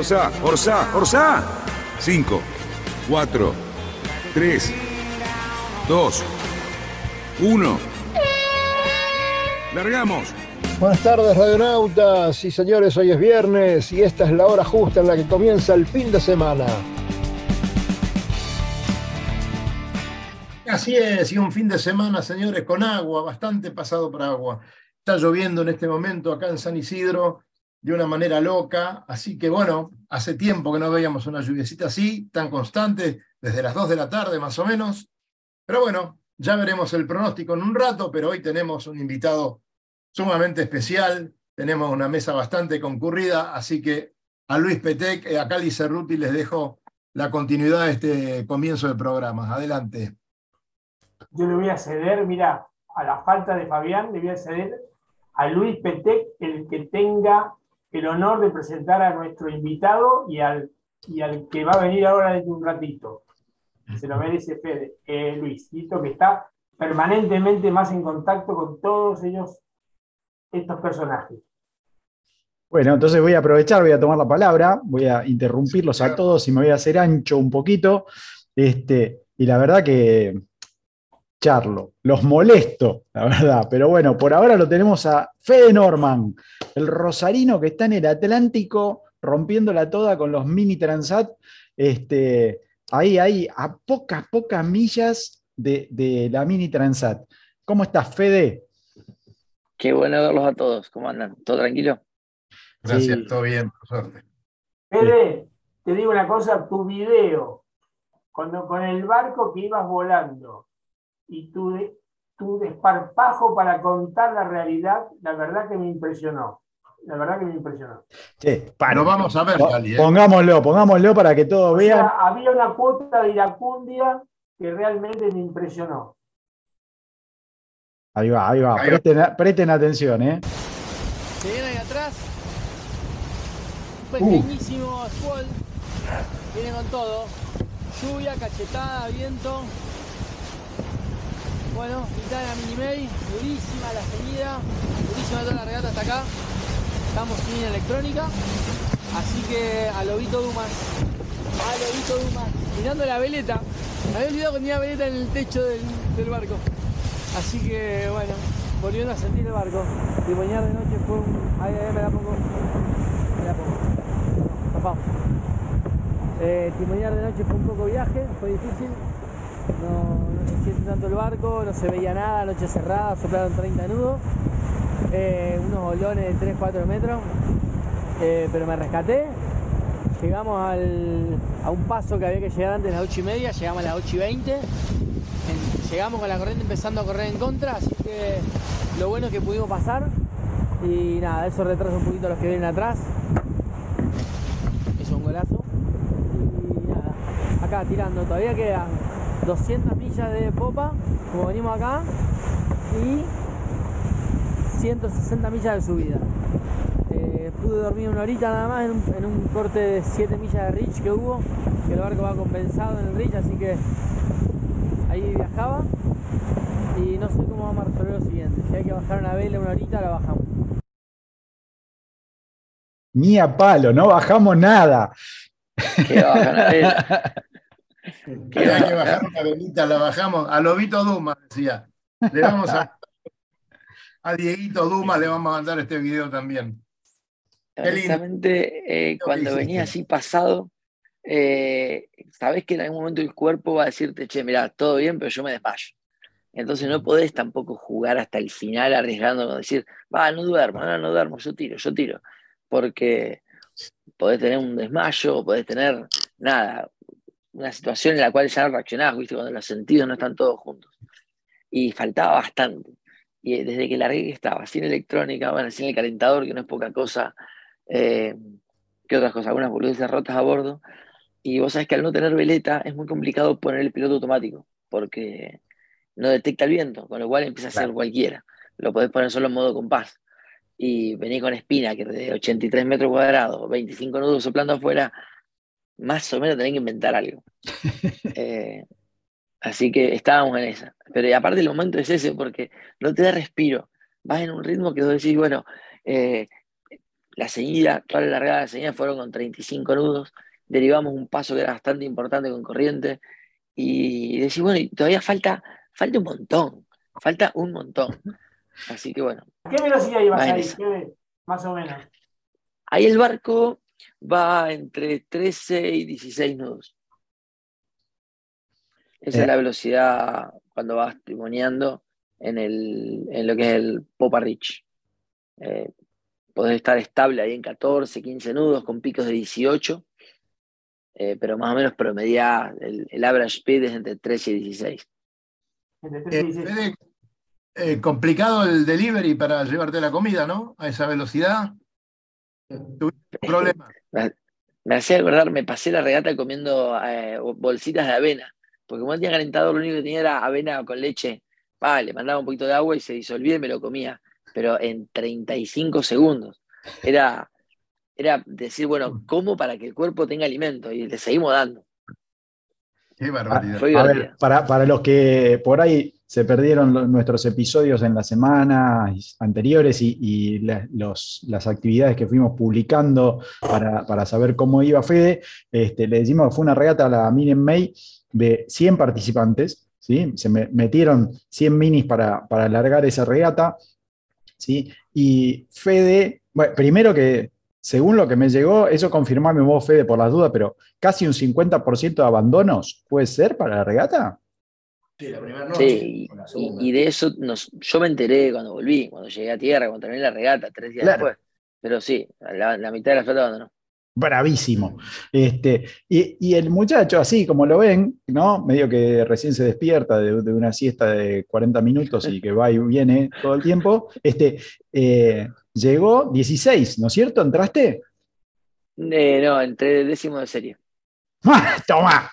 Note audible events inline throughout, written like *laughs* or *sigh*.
Orsa, Orsa, Orsa. 5, 4, 3, 2, 1. Largamos. Buenas tardes, radionautas. Sí, señores, hoy es viernes y esta es la hora justa en la que comienza el fin de semana. Así es, y un fin de semana, señores, con agua, bastante pasado por agua. Está lloviendo en este momento acá en San Isidro de una manera loca, así que bueno, hace tiempo que no veíamos una lluviecita así, tan constante, desde las 2 de la tarde más o menos. Pero bueno, ya veremos el pronóstico en un rato, pero hoy tenemos un invitado sumamente especial, tenemos una mesa bastante concurrida, así que a Luis Petec y a Cali Cerruti les dejo la continuidad de este comienzo de programa. Adelante. Yo le voy a ceder, mira, a la falta de Fabián, le voy a ceder a Luis Petec el que tenga el honor de presentar a nuestro invitado y al, y al que va a venir ahora dentro de un ratito. Se lo merece Fede, eh, Luisito, que está permanentemente más en contacto con todos ellos, estos personajes. Bueno, entonces voy a aprovechar, voy a tomar la palabra, voy a interrumpirlos a todos y me voy a hacer ancho un poquito. Este, y la verdad que Charlo. Los molesto, la verdad. Pero bueno, por ahora lo tenemos a Fede Norman, el rosarino que está en el Atlántico rompiéndola toda con los mini Transat. Este, ahí, ahí, a pocas, pocas millas de, la mini Transat. ¿Cómo estás, Fede? Qué bueno verlos a todos. ¿Cómo andan? ¿Todo tranquilo? Gracias, todo bien, por suerte. Fede, te digo una cosa, tu video, cuando con el barco que ibas volando, y tu, tu desparpajo para contar la realidad, la verdad que me impresionó. La verdad que me impresionó. Sí, para, vamos a ver, ¿eh? Pongámoslo, pongámoslo para que todos vean. había una cuota de iracundia que realmente me impresionó. Ahí va, ahí va. presten, atención, ¿eh? Se viene ahí atrás. Un pequeñísimo uh. Viene con todo. Lluvia, cachetada, viento. Bueno, mitad de la mini May, durísima la seguida, durísima toda la regata hasta acá. Estamos sin electrónica, así que a Lobito Dumas, a Lobito Dumas, mirando la veleta. Me había olvidado que tenía veleta en el techo del, barco. Así que bueno, volviendo a sentir el barco. Timonear de noche fue un. Ahí, ahí me la pongo. Me la pongo. Papá. Eh, de noche fue un poco viaje, fue difícil, no, se siente tanto el barco, no se veía nada, noche cerrada, soplaron 30 nudos, eh, unos bolones de 3-4 metros, eh, pero me rescaté. Llegamos a un paso que había que llegar antes de las 8 y media, llegamos a las 8 y 20. llegamos con la corriente empezando a correr en contra, así que lo bueno es que pudimos pasar. Y nada, eso retrasa un poquito a los que vienen atrás. Es un golazo. Y nada, acá tirando, todavía quedan 200 millas de popa, como venimos acá, y 160 millas de subida. Eh, pude dormir una horita nada más en un, corte de 7 millas de Rich que hubo, que el barco va compensado en el Rich, así que ahí viajaba. Y no sé cómo vamos a resolver lo siguiente. Si hay que bajar una vela una horita, la bajamos. Ni a palo, no bajamos nada. ¿Qué vela? *laughs* Que hay que bajar una velita, la bajamos. A Lobito Duma, decía. Le vamos a. *laughs* A Dieguito Duma le vamos a mandar este video también. Honestamente, eh, cuando venía así pasado, eh, sabes que en algún momento el cuerpo va a decirte, che, mira, todo bien, pero yo me desmayo. Entonces no podés tampoco jugar hasta el final arriesgando, decir, va, no duermo, no, no duermo, yo tiro, yo tiro. Porque podés tener un desmayo, podés tener nada, una situación en la cual ya no reaccionabas, ¿viste? cuando los sentidos no están todos juntos. Y faltaba bastante. Y desde que largué que estaba sin electrónica, bueno, sin el calentador, que no es poca cosa, eh, ¿Qué otras cosas? Algunas boludeces rotas a bordo. Y vos sabés que al no tener veleta es muy complicado poner el piloto automático, porque no detecta el viento, con lo cual empieza a ser cualquiera. Lo podés poner solo en modo compás. Y venís con espina, que de 83 metros cuadrados, 25 nudos soplando afuera, más o menos tenés que inventar algo. *laughs* Eh, así que estábamos en esa. Pero y aparte el momento es ese, porque no te da respiro. Vas en un ritmo que vos decís, bueno, eh, la seguida, toda la largada de la seguida fueron con 35 nudos, derivamos un paso que era bastante importante con corriente, y decís, bueno, y todavía falta, falta un montón, falta un montón. Así que bueno. ¿Qué velocidad ibas ahí? Más o menos. Ahí el barco va entre 13 y 16 nudos. Esa es eh. la velocidad cuando vas timoneando en, el, en lo que es el Popa Rich. Eh, podés estar estable ahí en 14, 15 nudos con picos de 18, eh, pero más o menos promedia el, el, average speed es entre 13 y 16. Eh, complicado el delivery para llevarte la comida, ¿no? A esa velocidad. ¿Tuviste problema? *laughs* Me, hacía acordar, me pasé la regata comiendo bolsitas de avena, porque como tenía calentado, lo único que tenía era avena con leche. Vale, le mandaba un poquito de agua y se disolvía y me lo comía pero en 35 segundos. Era, era decir, bueno, ¿cómo para que el cuerpo tenga alimento? Y le seguimos dando. Qué barbaridad. A, ver, para, para, los que por ahí se perdieron nuestros episodios en las semanas anteriores y, las actividades que fuimos publicando para, para saber cómo iba Fede, este, le decimos que fue una regata a la Mini May de 100 participantes. ¿sí? Se metieron 100 minis para, para alargar esa regata. ¿sí? Y Fede, bueno, primero que, según lo que me llegó, eso confirmame vos, Fede, por las dudas, pero casi un 50% de abandonos, ¿puede ser para la regata? Sí, la primera noche. Sí, y, de eso yo me enteré cuando volví, cuando llegué a tierra, cuando terminé la regata, tres días después. Pero sí, la, la mitad de la flota abandonó bravísimo. Este, y, el muchacho, así como lo ven, ¿no? Medio que recién se despierta de, una siesta de 40 minutos y que va y viene todo el tiempo, este, eh, llegó 16, ¿no es cierto? ¿Entraste? Eh, no, entré décimo de serie. ¡Ah! *laughs* Toma,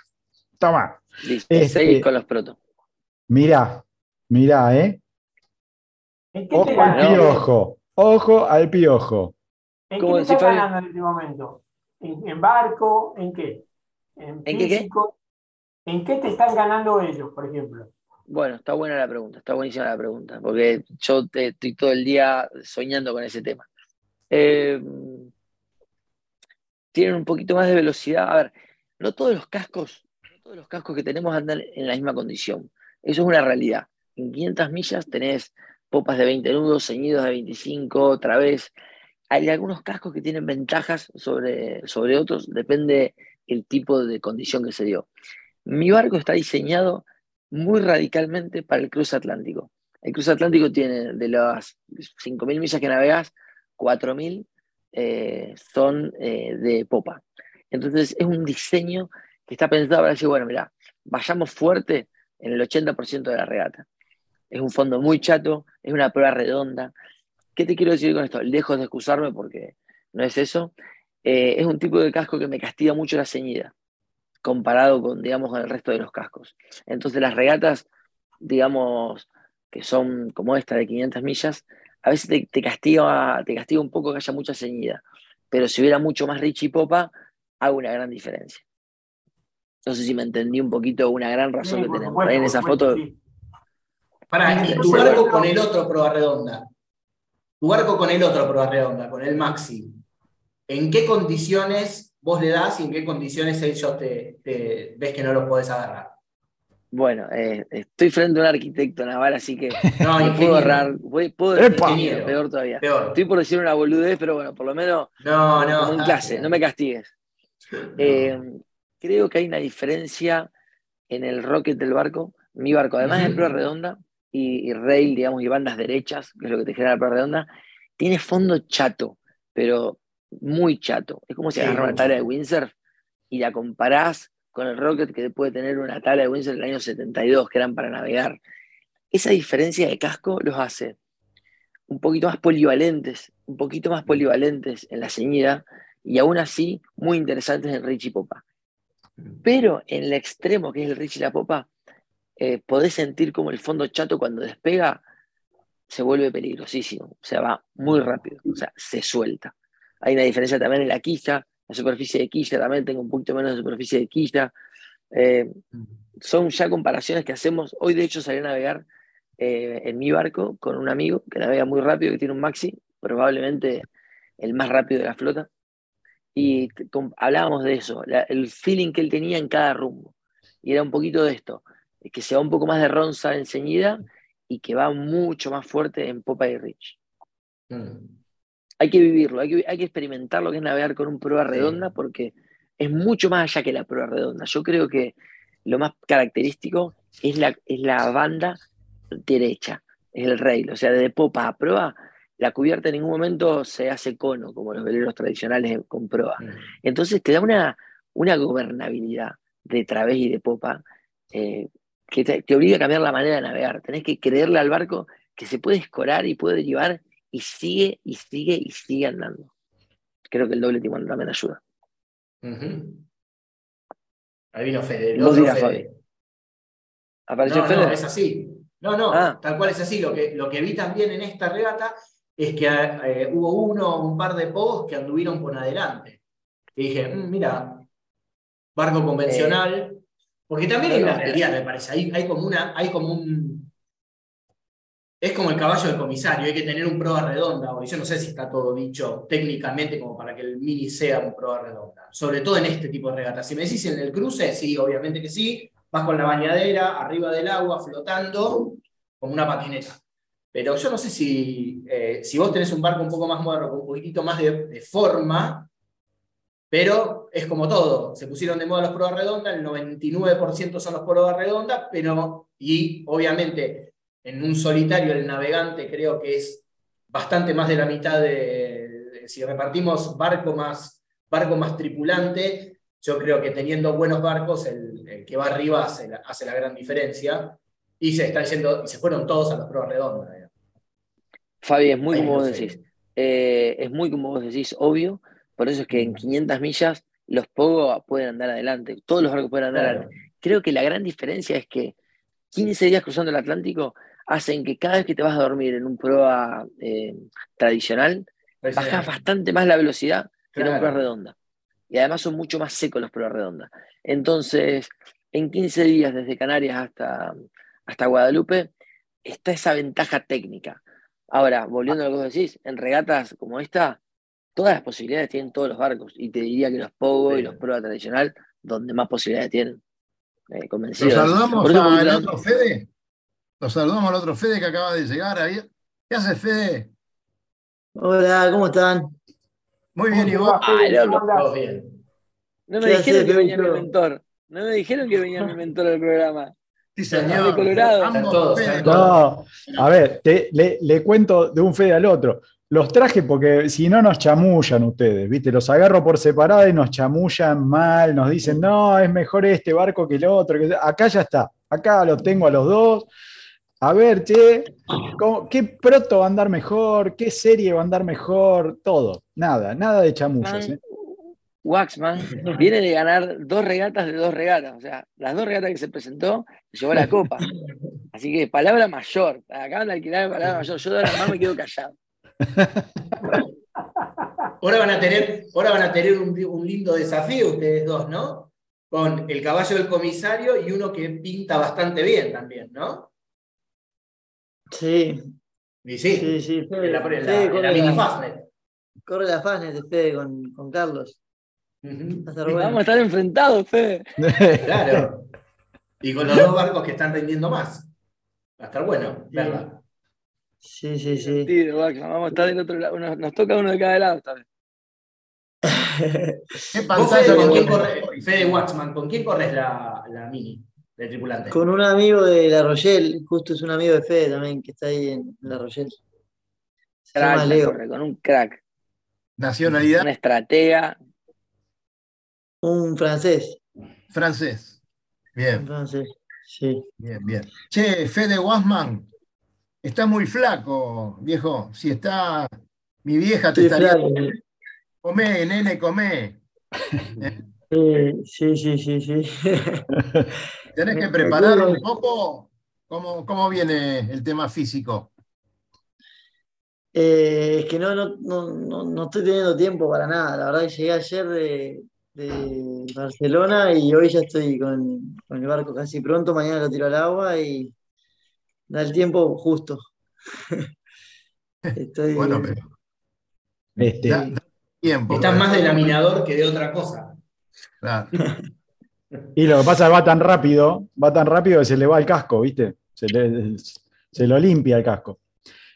toma. 16 este, con los protos. Mirá, mirá, ¿eh? Ojo al piojo, ojo al piojo. ¿En qué te estás ganando en este momento? ¿En, barco? ¿En qué? ¿En, físico? ¿En qué te están ganando ellos, por ejemplo? Bueno, está buena la pregunta, está buenísima la pregunta, porque yo estoy todo el día soñando con ese tema. Eh, tienen un poquito más de velocidad. A ver, no todos los cascos, no todos los cascos que tenemos andan en la misma condición. Eso es una realidad. En 500 millas tenés popas de 20 nudos, ceñidos de 25, otra vez hay algunos cascos que tienen ventajas sobre, sobre otros, depende el tipo de condición que se dio. Mi barco está diseñado muy radicalmente para el cruce atlántico. El cruce atlántico tiene de las 5.000 millas que navegas, 4.000 eh, son eh, de popa. Entonces es un diseño que está pensado para decir, bueno, mira, vayamos fuerte en el 80% de la regata. Es un fondo muy chato, es una prueba redonda, ¿Qué te quiero decir con esto? Lejos de excusarme porque no es eso. Eh, es un tipo de casco que me castiga mucho la ceñida, comparado con, digamos, con el resto de los cascos. Entonces las regatas, digamos, que son como esta de 500 millas, a veces te, castiga, te castiga un poco que haya mucha ceñida. Pero si hubiera mucho más rich y popa, hago una gran diferencia. No sé si me entendí un poquito una gran razón que tenemos. Ahí en esa foto. Para, y tu barco con el otro proa redonda tu barco con el otro prueba redonda, con el Maxi, ¿en qué condiciones vos le das y en qué condiciones ellos te, ves que no los podés agarrar? Bueno, eh, estoy frente a un arquitecto naval, así que *laughs* no, puedo ahorrar. puedo decir peor todavía. Estoy por decir una boludez, pero bueno, por lo menos no, no, en clase, no me castigues. Eh, creo que hay una diferencia en el rocket del barco. Mi barco, además de prueba redonda, y, rail, digamos, y bandas derechas, que es lo que te genera la prueba redonda, tiene fondo chato, pero muy chato. Es como si agarras una tabla de windsurf y la comparás con el Rocket que puede tener una tabla de windsurf del año 72, que eran para navegar. Esa diferencia de casco los hace un poquito más polivalentes, un poquito más polivalentes en la ceñida y aún así muy interesantes en Rich y Popa. Pero en el extremo, que es el Rich y la Popa, eh, podés sentir como el fondo chato cuando despega se vuelve peligrosísimo, o sea, va muy rápido, o sea, se suelta. Hay una diferencia también en la quilla, la superficie de quilla también tengo un poquito menos de superficie de quilla. Eh, son ya comparaciones que hacemos. Hoy, de hecho, salí a navegar eh, en mi barco con un amigo que navega muy rápido, que tiene un maxi, probablemente el más rápido de la flota. Y hablábamos de eso, el feeling que él tenía en cada rumbo. Y era un poquito de esto, que se va un poco más de ronza enseguida y que va mucho más fuerte en Popa y Rich. Mm. Hay que vivirlo, hay que, hay que experimentar lo que es navegar con un prueba redonda porque es mucho más allá que la prueba redonda. Yo creo que lo más característico es la, es la banda derecha, es el rail, o sea, de popa a proa, la cubierta en ningún momento se hace cono, como los veleros tradicionales con proa. Entonces te da una, una gobernabilidad de través y de popa eh, que te, obliga a cambiar la manera de navegar. Tenés que creerle al barco que se puede escorar y puede llevar y sigue y sigue y sigue andando. Creo que el doble timón también ayuda. Ahí vino Fede. Fede. ¿Apareció no, Fede? No, es así. No, no, ah. tal cual es así. Lo que, lo que vi también en esta regata es que eh, hubo uno, un par de pogos que anduvieron por adelante. Y dije, mm, mira, barco convencional, eh, porque también hay una realidad, me parece. Hay, hay, como una, hay como un. Es como el caballo del comisario, hay que tener un prueba redonda. Y yo no sé si está todo dicho técnicamente como para que el mini sea un prueba redonda. Sobre todo en este tipo de regatas. Si me decís en el cruce, sí, obviamente que sí. Vas con la bañadera, arriba del agua, flotando, como una patineta. Pero yo no sé si, eh, si vos tenés un barco un poco más moderno, con un poquitito más de, forma, pero es como todo, se pusieron de moda las pruebas redondas, el 99% son las pruebas redondas, pero, y obviamente en un solitario el navegante creo que es bastante más de la mitad de, si repartimos barco más, barco más tripulante, yo creo que teniendo buenos barcos, el, que va arriba hace la, hace la, gran diferencia, y se están yendo, y se fueron todos a las pruebas redondas. Fabi, es muy como vos decís, eh, es muy como vos decís, obvio, por eso es que en 500 millas los Pogo pueden andar adelante, todos los barcos pueden andar adelante. Creo que la gran diferencia es que 15 días cruzando el Atlántico hacen que cada vez que te vas a dormir en un prueba eh, tradicional, bajas bastante más la velocidad que en una prueba redonda. Y además son mucho más secos los pruebas redondas. Entonces, en 15 días desde Canarias hasta, hasta Guadalupe, está esa ventaja técnica. Ahora, volviendo a lo que vos decís, en regatas como esta, todas las posibilidades tienen todos los barcos. Y te diría que los Pogo y los pruebas tradicional, donde más posibilidades tienen. Eh, convencido. Nos saludamos al otro Fede. Nos saludamos al otro Fede que acaba de llegar ahí. ¿Qué hace Fede? Hola, ¿cómo están? Muy bien, ¿y vos? Ah, bien. No me dijeron que venía mi mentor. No me dijeron que venía mi *laughs* mentor al programa. Señor. Colorado. no, a ver, le, le, cuento de un Fede al otro. Los traje porque si no nos chamullan ustedes, ¿viste? Los agarro por separado y nos chamullan mal, nos dicen, no, es mejor este barco que el otro. Acá ya está, acá lo tengo a los dos. A ver, che, ¿qué proto va a andar mejor? ¿Qué serie va a andar mejor? Todo, nada, nada de chamullas. ¿eh? Waxman *laughs* viene de ganar dos regatas de dos regatas. O sea, las dos regatas que se presentó, llevó la copa. Así que palabra mayor. Acaban de alquilar palabra mayor. Yo de ahora más me quedo callado. Ahora van a tener, ahora van a tener un, lindo desafío ustedes dos, ¿no? Con el caballo del comisario y uno que pinta bastante bien también, ¿no? Sí. sí, sí, sí la, mini Fastnet. Corre la Fastnet de Fede con, con Carlos. Vamos a estar enfrentados, Fede. *laughs* claro. Y con los dos barcos que están rindiendo más. Va a estar bueno, ¿verdad? Sí, sí, sí. Vamos a estar del otro lado. Nos, toca uno de cada lado esta ¿Qué pantalla con quién corres, Fede Waxman, ¿con quién corres la, la, mini de tripulante? Con un amigo de La Rochelle, justo es un amigo de Fede también, que está ahí en La Rochelle. Crack, con un crack. Nacionalidad. Una estratega. Un francés. Francés. Bien. Un francés, sí. Bien, bien. Che, Fede Waxman, Está muy flaco, viejo. Si está mi vieja te estaría. Comé, nene, comé. *laughs* Sí, sí, sí, sí. *laughs* Tenés que preparar un poco. ¿Cómo, cómo viene el tema físico? Eh, es que no, no, no, no, no estoy teniendo tiempo para nada. La verdad que llegué ayer de, de Barcelona y hoy ya estoy con, con el barco casi pronto. Mañana lo tiro al agua y da el tiempo justo. *laughs* Estoy, Bueno, pero Este, da- da tiempo. Estás más de laminador que de otra cosa. Claro. *laughs* Y lo que pasa es que va tan rápido, va tan rápido que se le va el casco, ¿viste? Se, le- se lo limpia el casco.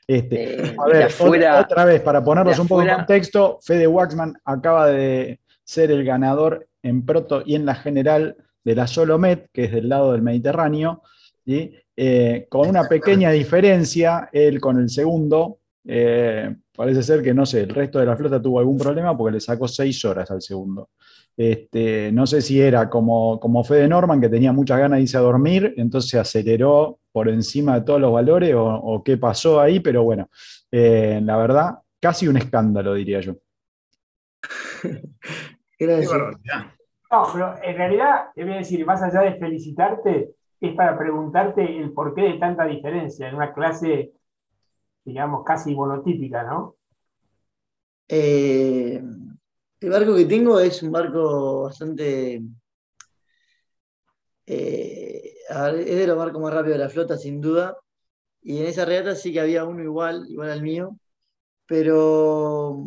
Este, Eh, a ver, afuera- otra, otra vez, para ponernos un poco en contexto, Fede Waxman acaba de ser el ganador en proto y en la general de la Solomet, que es del lado del Mediterráneo, ¿sí? Eh, con una pequeña diferencia, él con el segundo, eh, parece ser que no sé, el resto de la flota tuvo algún problema porque le sacó seis horas al segundo. Este, no sé si era como, como Fede Norman, que tenía muchas ganas de irse a dormir, entonces se aceleró por encima de todos los valores, o, o qué pasó ahí, pero bueno, eh, la verdad, casi un escándalo, diría yo. *laughs* Qué Gracias. barbaridad. No, pero en realidad, te voy a decir, más allá de felicitarte, es para preguntarte el porqué de tanta diferencia en una clase, digamos, casi monotípica, ¿no? Eh, el barco que tengo es un barco bastante. eh, a ver, es de los barcos más rápidos de la flota, sin duda. Y en esa regata sí que había uno igual, igual al mío. Pero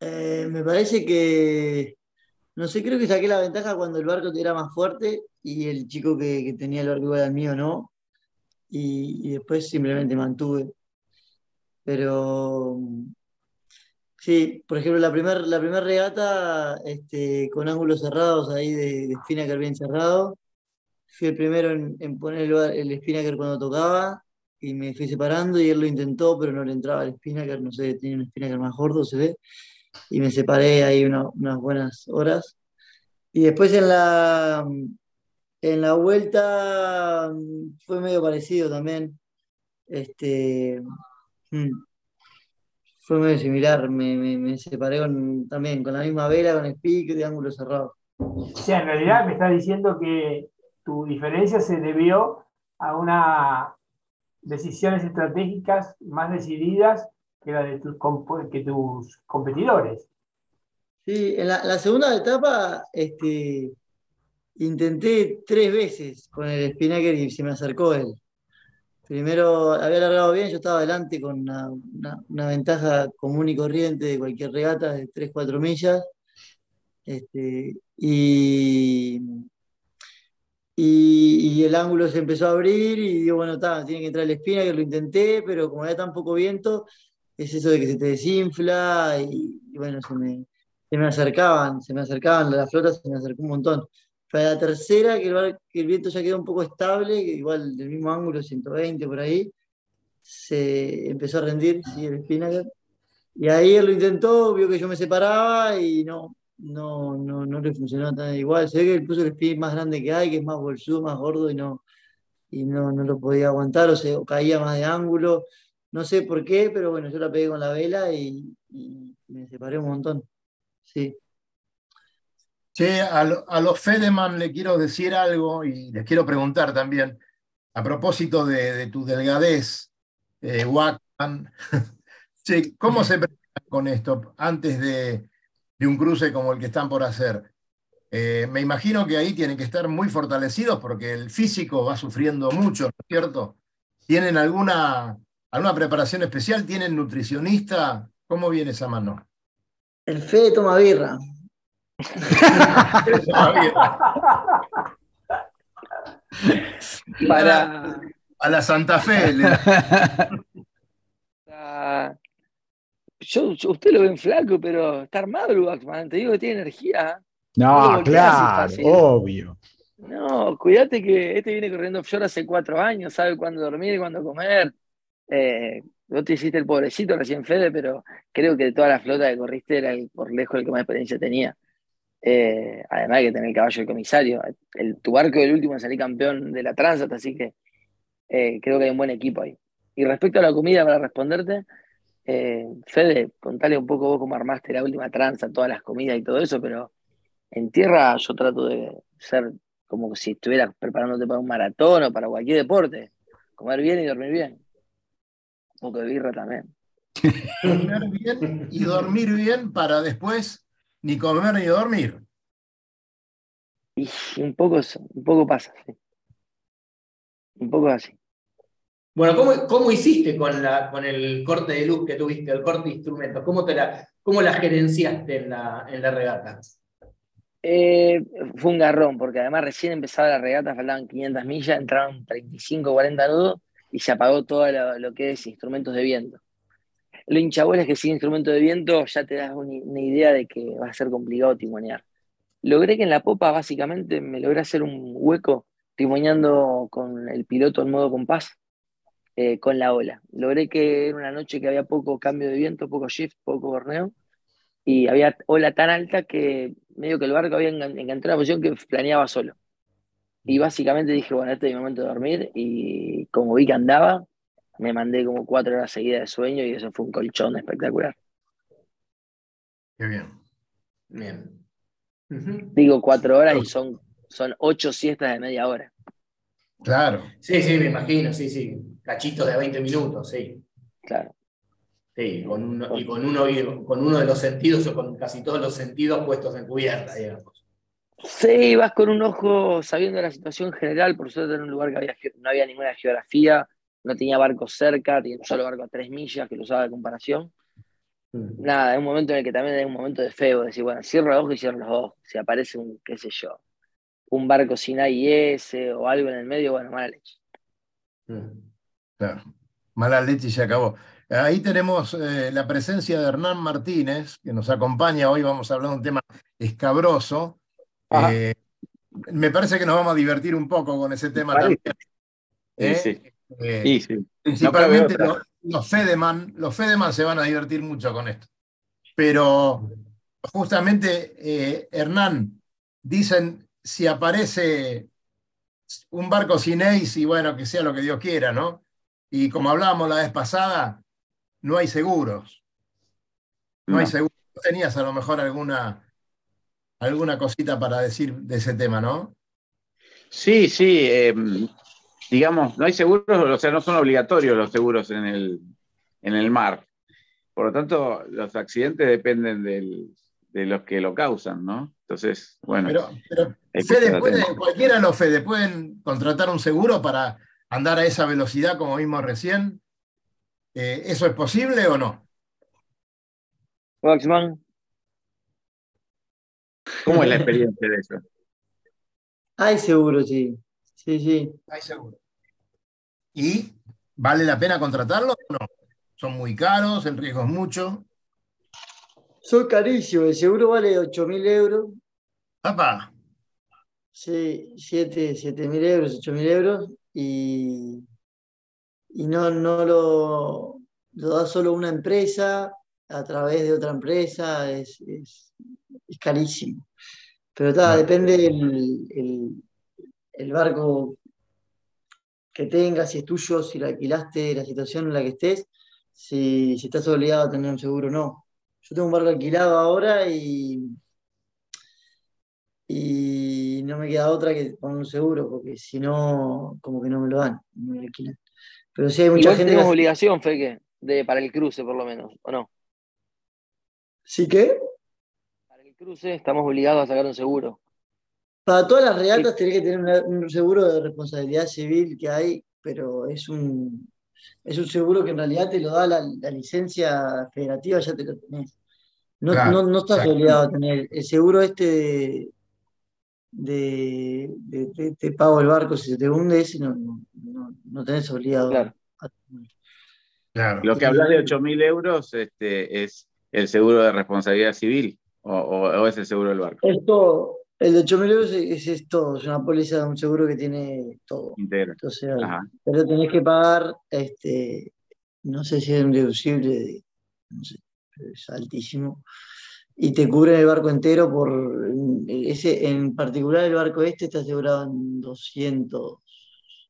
eh, me parece que. No sé, creo que saqué la ventaja cuando el barco era más fuerte y el chico que, que tenía el barco igual al mío no. Y, y después simplemente mantuve. Pero. Sí, por ejemplo, la primera la primer regata este, con ángulos cerrados ahí de, de spinnaker bien cerrado. Fui el primero en, en poner el, el spinnaker cuando tocaba y me fui separando y él lo intentó, pero no le entraba el spinnaker, no sé, tenía un spinnaker más gordo, se ve. Y me separé ahí una- unas buenas horas. Y después en la, en la vuelta mm, fue medio parecido también. Este, mm, fue medio similar, me, me, separé con- también con la misma vela, con el pico de ángulo cerrado. O sea, en realidad me estás diciendo que tu diferencia se debió a unas decisiones estratégicas más decididas que la de tus, que tus competidores. Sí, en la, segunda etapa este, intenté tres veces con el spinnaker y se me acercó él. Primero había largado bien, yo estaba adelante con una, una- ventaja común y corriente de cualquier regata de 3-4 millas. Este, y, y, y el ángulo se empezó a abrir y digo, bueno, está, tiene que entrar el spinnaker, lo intenté, pero como había tan poco viento, es eso de que se te desinfla y, y bueno, se me, se me acercaban, se me acercaban, la flota se me acercó un montón. Para la tercera, que el, bar- que el viento ya quedó un poco estable, igual del mismo ángulo, 120 por ahí, se empezó a rendir, sí, el spinnaker. Y ahí él lo intentó, vio que yo me separaba y no, no, no, no le funcionó tan igual. Se ve que él puso el spin más grande que hay, que es más bolsudo, más gordo y no, y no, no lo podía aguantar o, se, o caía más de ángulo. No sé por qué, pero bueno, yo la pegué con la vela y, me separé un montón. Sí. Che, a, a los Fedeman le quiero decir algo y les quiero preguntar también, a propósito de, tu delgadez, eh, Wackman. *laughs* Che, ¿cómo se preparan con esto antes de, de un cruce como el que están por hacer? Eh, me imagino que ahí tienen que estar muy fortalecidos porque el físico va sufriendo mucho, ¿no es cierto? ¿Tienen alguna, alguna preparación especial? ¿Tienen nutricionista? ¿Cómo viene esa mano? El Fede toma birra. *laughs* *laughs* Para, A la Santa Fe. para- *laughs* Yo, yo- usted lo ven flaco, pero está armado el Waxman. Te digo que tiene energía. No lo No, claro, obvio. No, cuídate que este viene corriendo offshore hace cuatro años, sabe cuándo dormir y cuándo comer. Eh, vos te hiciste el pobrecito recién Fede, pero creo que de toda la flota que corriste era el, por lejos el que más experiencia tenía. Eh, además de que tener el caballo del comisario. El, tu barco del último en salir campeón de la Transat, así que eh, creo que hay un buen equipo ahí. Y respecto a la comida, para responderte, Eh, Fede, contale un poco vos cómo armaste la última tranza, todas las comidas y todo eso, pero en tierra yo trato de ser como si estuvieras preparándote para un maratón o para cualquier deporte. Comer bien y dormir bien. Un poco de birra también. *laughs* Comer bien y dormir bien para después ni comer ni dormir. Y un poco, un poco pasa, sí. Un poco así. Bueno, ¿cómo, cómo hiciste con, la, con el corte de luz que tuviste, el corte de instrumentos? ¿Cómo, te la, cómo la gerenciaste en la, en la regata? Eh, fue un garrón, porque además recién empezaba la regata, faltaban 500 millas, entraron 35, 40 nudos y se apagó todo lo, lo que es instrumentos de viento. Lo hinchabuelo es que sin instrumento de viento ya te das una, una, idea de que va a ser complicado timonear. Logré que en la popa básicamente me logré hacer un hueco timoneando con el piloto en modo compás, eh, con la ola. Logré que era una noche que había poco cambio de viento, poco shift, poco borneo, y había ola tan alta que medio que el barco había enganchado una posición que planeaba solo. Y básicamente dije, bueno, este es mi momento de dormir, y como vi que andaba, me mandé como cuatro horas seguidas de sueño y eso fue un colchón espectacular. Qué bien. Bien. Uh -huh. Digo cuatro horas y son, son ocho siestas de media hora. Claro. Sí, sí, me imagino, sí, sí. Cachitos de 20 minutos, sí. Claro. Sí, con uno, y con uno, con uno de los sentidos o con casi todos los sentidos puestos en cubierta, digamos. Sí, vas con un ojo sabiendo la situación general, por suerte en un lugar que había, no había ninguna geografía, no tenía barcos cerca, tenía un solo barco a tres millas que lo usaba de comparación. Mm. Nada, es un momento en el que también hay un momento de feo, decir, bueno, cierro los ojos y cierro los ojos. Si aparece un, qué sé yo, un barco sin AIS o algo en el medio, bueno, mala leche. Mm. Claro, mala leche y se acabó. Ahí tenemos eh, la presencia de Hernán Martínez, que nos acompaña hoy, vamos a hablar de un tema escabroso. Eh, me parece que nos vamos a divertir un poco con ese tema también. ¿Eh? Sí. Eh, sí, sí. Principalmente no los, los, Fedeman, los Fedeman se van a divertir mucho con esto. Pero justamente, eh, Hernán, dicen, si aparece un barco sin ace, y bueno, que sea lo que Dios quiera, ¿no? Y como hablábamos la vez pasada, no hay seguros. No, no. hay seguros. Tenías a lo mejor alguna, alguna cosita para decir de ese tema, ¿no? Sí, sí. Eh, digamos, no hay seguros, o sea, no son obligatorios los seguros en el, en el mar. Por lo tanto, los accidentes dependen del, de los que lo causan, ¿no? Entonces, bueno. Pero, pero Fede, puede, cualquiera de los Fede pueden contratar un seguro para andar a esa velocidad como vimos recién. Eh, ¿Eso es posible o no? Waxman. ¿Cómo es la experiencia de eso? Hay seguro, sí. Sí, sí. Hay seguro. ¿Y vale la pena contratarlo o no? ¿Son muy caros? ¿El riesgo es mucho? Son carísimos. El seguro vale 8 mil euros. ¡Papá! Sí, 7 mil euros, 8 mil euros. Y, y no, no lo, lo, da solo una empresa a través de otra empresa. Es, es, es carísimo. Pero está, depende el, el, el barco que tengas, si es tuyo, si lo alquilaste, la situación en la que estés, si, si, estás obligado a tener un seguro o no. Yo tengo un barco alquilado ahora y, y no me queda otra que poner un seguro, porque si no, como que no me lo dan, no me lo alquilan. Pero sí hay mucha gente. tenemos que... obligación, Feque, de, para el cruce por lo menos, ¿o no? ¿Sí qué? Cruce estamos obligados a sacar un seguro. Para todas las regatas tenés que tener una, un seguro de responsabilidad civil que hay, pero es un, es un seguro que en realidad te lo da la, la licencia federativa, ya te lo tenés. No, claro, no, no estás exacto. obligado a tener el seguro este de, de, de, de, pago el barco si se te hunde, ese no, no, no tenés obligado claro. a tener. Claro. Lo que hablas de 8.000 euros este, es el seguro de responsabilidad civil o, o, o es el seguro del barco. Es todo, el de 8.000 euros es, es, todo, es una póliza de un seguro que tiene todo. Entero. Entonces, pero tenés que pagar, este, no sé si es un deducible, de, no sé, es altísimo, y te cubre el barco entero por, ese, en particular el barco este está asegurado en 200,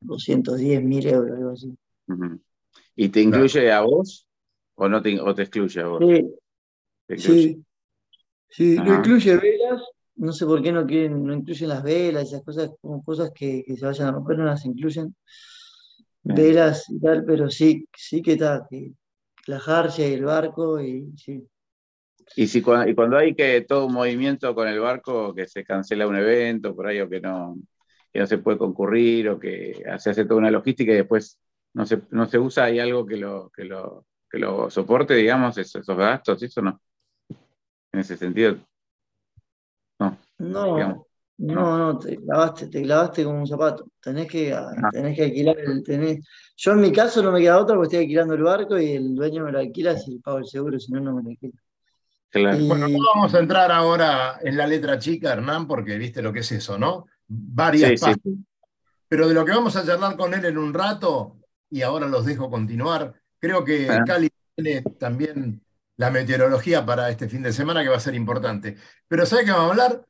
210 mil euros, algo así. Uh -huh. ¿Y te incluye a vos ¿O, no te, o te excluye a vos? Sí, ¿Te incluye? sí. Sí, no Ajá. incluye velas, no sé por qué no quieren, no incluyen las velas, esas cosas, como cosas que, que se vayan a romper, no las incluyen. Bien. Velas y tal, pero sí, sí que está, que la jarcia y el barco, y sí. Y, si, y cuando hay que todo un movimiento con el barco, que se cancela un evento por ahí o que no, que no se puede concurrir o que se hace toda una logística y después no se, no se usa, hay algo que lo, que lo, que lo soporte, digamos, esos, esos gastos, eso no. En ese sentido, No, digamos. no, no, te clavaste, te clavaste como un zapato. Tenés que, Ah. tenés que alquilar el, tenés. Yo en mi caso no me queda otra porque estoy alquilando el barco y el dueño me lo alquila si pago el seguro, si no, no me lo alquila. Claro. Y- Bueno, no vamos a entrar ahora en la letra chica, Hernán, porque viste lo que es eso, ¿no? Varias Sí. Pero de lo que vamos a charlar con él en un rato, y ahora los dejo continuar, creo que Ah. Cali tiene también la meteorología para este fin de semana que va a ser importante. Pero ¿sabe qué vamos a hablar?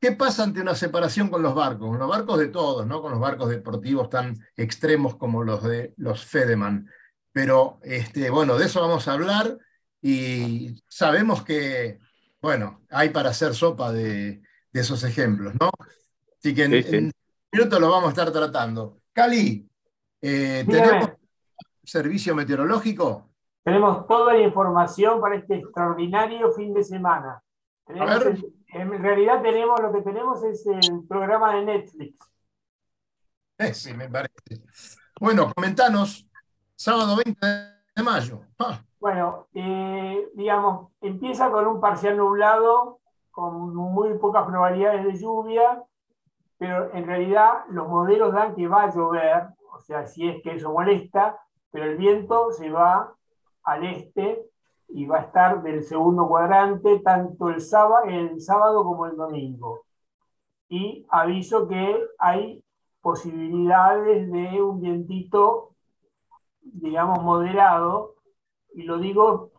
¿Qué pasa ante una separación con los barcos? Con los barcos de todos, ¿no? Con los barcos deportivos tan extremos como los de los Fedeman. Pero este, bueno, de eso vamos a hablar y sabemos que, bueno, hay para hacer sopa de, de esos ejemplos, ¿no? Así que en, Sí, sí. en minutos lo vamos a estar tratando. Cali, eh. ¿tenemos servicio meteorológico? Tenemos toda la información para este extraordinario fin de semana. Tenemos A ver. el- en realidad tenemos lo que tenemos es el programa de Netflix. Eh, sí, me parece. Bueno, comentanos, sábado 20 de mayo. Ah, Bueno, eh, digamos, empieza con un parcial nublado, con muy pocas probabilidades de lluvia, pero en realidad los modelos dan que va a llover, o sea, si es que eso molesta, pero el viento se va al este y va a estar del segundo cuadrante tanto el sábado, el sábado como el domingo. Y aviso que hay posibilidades de un vientito, digamos, moderado, y lo digo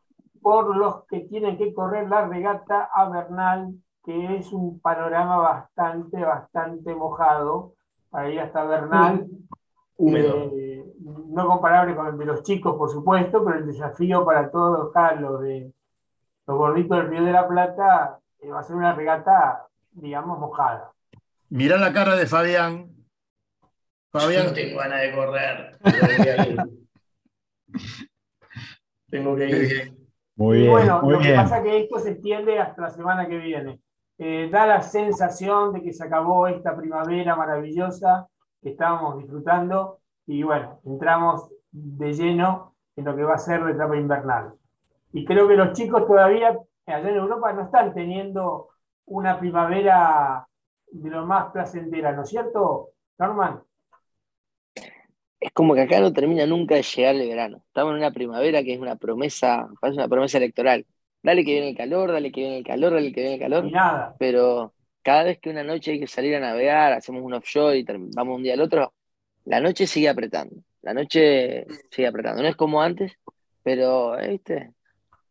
por los que tienen que correr la regata a Bernal, que es un panorama bastante, bastante mojado para ir hasta Bernal. Húmedo. Eh, no comparable con el de los chicos, por supuesto, pero el desafío para todos acá, los de los gorditos del Río de la Plata, eh, va a ser una regata, digamos, mojada. mirá la cara de Fabián. Yo Fabián, no tengo ganas de correr. *laughs* Tengo que ir. Muy Y bien, bueno, muy lo que pasa es que esto se extiende hasta la semana que viene. Eh, da la sensación de que se acabó esta primavera maravillosa que estábamos disfrutando y bueno, entramos de lleno en lo que va a ser la etapa invernal. Y creo que los chicos todavía allá en Europa no están teniendo una primavera de lo más placentera, ¿no es cierto, Norman? Es como que acá no termina nunca de llegar el verano. Estamos en una primavera que es una promesa, parece una promesa electoral. Dale que viene el calor, dale que viene el calor, dale que viene el calor. Y nada. pero cada vez que una noche hay que salir a navegar, hacemos un offshore y vamos un día al otro, la noche sigue apretando. La noche sigue apretando. No es como antes, pero, ¿viste?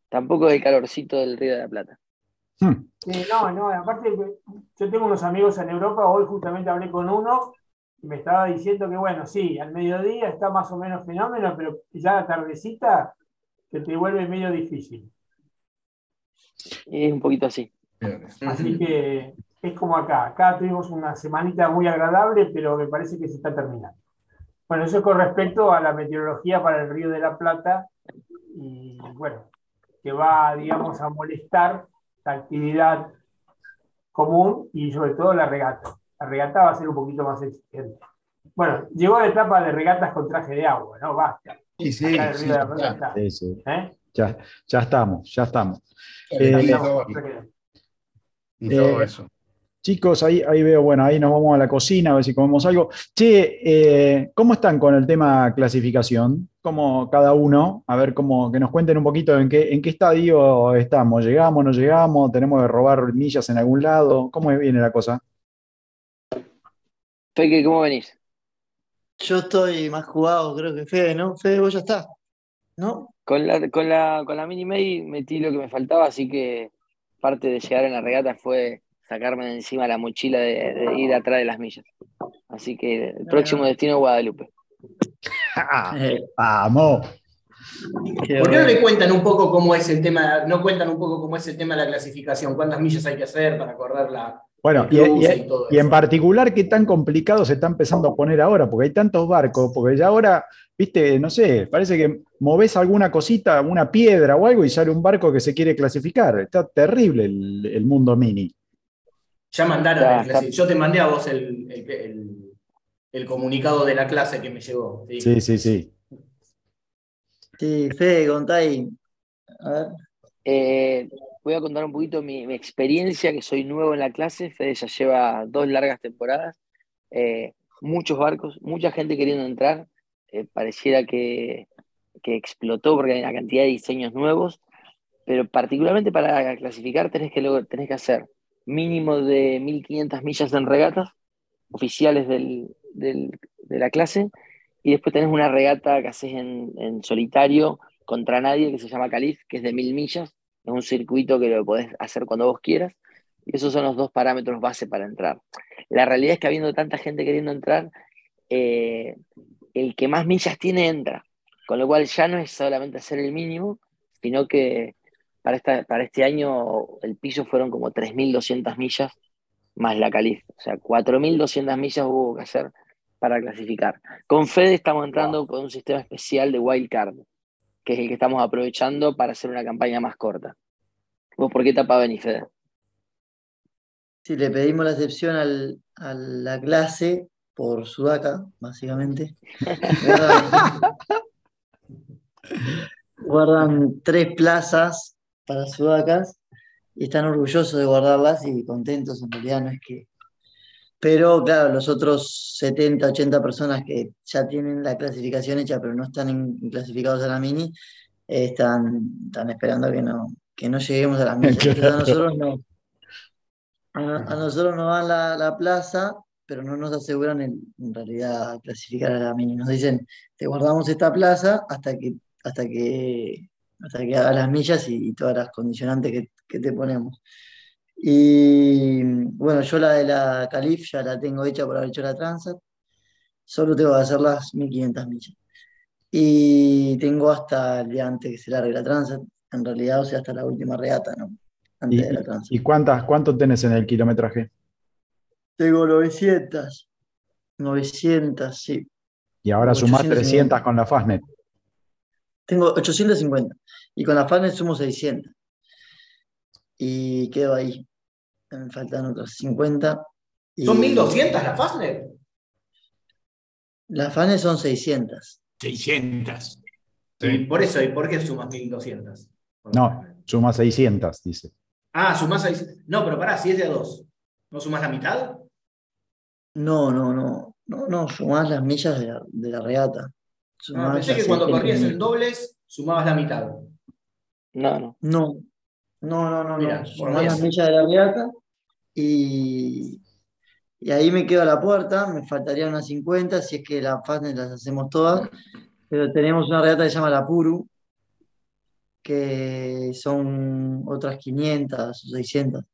Tampoco es el calorcito del Río de la Plata. Hmm. Sí, no, no, aparte yo tengo unos amigos en Europa, hoy justamente hablé con uno y me estaba diciendo que bueno, sí, al mediodía está más o menos fenómeno, pero ya la tardecita se te vuelve medio difícil. Y es un poquito así. Así que es como acá, acá tuvimos una semanita muy agradable, pero me parece que se está terminando. Bueno, eso es con respecto a la meteorología para el Río de la Plata y bueno, que va, digamos, a molestar la actividad común y sobre todo la regata. La regata va a ser un poquito más exigente. Bueno, llegó la etapa de regatas con traje de agua, ¿no? Basta. Sí, sí, Acá el sí, Río de la Plata ya. está. Sí, sí. ¿eh? Ya, ya estamos, ya estamos. Eh, y todo- y todo eh, eso. Chicos, ahí, ahí veo, bueno, ahí nos vamos a la cocina a ver si comemos algo. Che, eh, ¿cómo están con el tema clasificación? ¿Cómo cada uno? A ver, cómo, que nos cuenten un poquito en qué, en qué estadio estamos. ¿Llegamos, no llegamos? ¿Tenemos que robar millas en algún lado? ¿Cómo viene la cosa? Feque, ¿cómo venís? Yo estoy más jugado, creo que Fede, ¿no? Fede, vos ya estás, ¿no? Con la, con la, con la mini May metí lo que me faltaba, así que parte de llegar en la regata fue sacarme de encima la mochila de, de ir atrás de las millas. Así que el próximo destino es Guadalupe. *laughs* Eh, ¡Vamos! ¿Por qué no le cuentan un poco cómo es el tema, no cuentan un poco cómo es el tema de la clasificación? ¿Cuántas millas hay que hacer para correr la, Bueno, y, y- y y en particular, ¿qué tan complicado se está empezando a poner ahora? Porque hay tantos barcos, porque ya ahora, viste, no sé, parece que moves alguna cosita, una piedra o algo y sale un barco que se quiere clasificar. Está terrible el, el mundo mini. Ya mandaron Ya, el clasi- Yo te mandé a vos el, el- el- el comunicado de la clase que me llegó. ¿sí? Sí, sí, sí. Sí, Fede, contá ahí. A ver. Eh, voy a contar un poquito mi, mi experiencia, que soy nuevo en la clase. Fede ya lleva dos largas temporadas. Eh, muchos barcos, mucha gente queriendo entrar. Eh, pareciera que, que explotó porque hay una cantidad de diseños nuevos. Pero particularmente para clasificar tenés que, luego- tenés que hacer mínimo de 1500 millas en regatas oficiales del- de la clase. Y después tenés una regata que haces en, en solitario contra nadie que se llama Calif, que es de 1000 millas. Es un circuito que lo podés hacer cuando vos quieras. Y esos son los dos parámetros base para entrar. La realidad es que habiendo tanta gente queriendo entrar, eh, el que más millas tiene entra. Con lo cual ya no es solamente hacer el mínimo, sino que para, esta, para este año el piso fueron como 3.200 millas más la Calif. O sea, 4.200 millas hubo que hacer para clasificar. Con Fede estamos entrando con un sistema especial de wildcard, que es el que estamos aprovechando para hacer una campaña más corta. ¿Vos por qué etapa venís, Fede? Sí, le pedimos la excepción al- a la clase por Sudaca, básicamente. *laughs* Guardan, guardan tres plazas para Sudacas y están orgullosos de guardarlas y contentos, en realidad no es que... Pero claro, los otros 70, 80 personas que ya tienen la clasificación hecha pero no están en- clasificados a la mini, eh, están, están esperando que no, que no lleguemos a las millas. *laughs* Entonces a nosotros no, a, a nosotros nos dan la, la plaza, pero no nos aseguran en, en realidad clasificar a la mini. Nos dicen, te guardamos esta plaza hasta que, hasta que, hasta que hagas las millas y, y todas las condicionantes que, que te ponemos. Y bueno, yo la de la Calif ya la tengo hecha por haber hecho la Transat. Solo tengo que hacer las 1500 millas. Y tengo hasta el día antes que se largue la Transat, en realidad, o sea, hasta la última regata, ¿no? Antes ¿Y, de la Transat. y cuántas, cuánto tenés en el kilometraje? Tengo 900. 900, sí. Y ahora sumás 850. 300 con la Fastnet. Tengo 850. Y con la Farnet sumo 600. Y quedo ahí. Me faltan otros 50. y ¿Son 1200 la Fastnet? Las Farnet son 600. 600. Y por eso, ¿y por qué sumas 1200? No, sumás 600, dice. Ah, sumás 600. No, pero pará, si es de a 2, ¿no sumás la mitad? No, no, no. No, no, sumás las millas de la, de la regata. Ah, Sumás pensé que cuando 600 corrías en dobles, sumabas la mitad. No, no. No, no, no, no, Mira, no. por Sumás las millas de la regata y, y ahí me quedo a la puerta, me faltarían unas 50 si es que las Fastnet las hacemos todas, pero tenemos una regata que se llama la Puru, que son otras 500 o 600.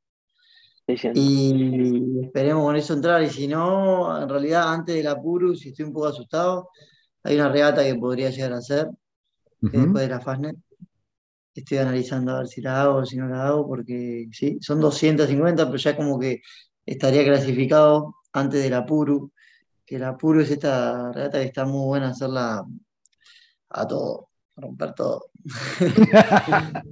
600. Y esperemos con eso entrar. Y si no, en realidad antes de la Puru, si estoy un poco asustado, hay una regata que podría llegar a hacer que Ujú. después de la Fastnet. Estoy analizando a ver si la hago o si no la hago, porque sí, son 250, pero ya como que estaría clasificado antes de la Puru, que la Puru es esta regata que está muy buena hacerla a todo, a romper todo. *laughs*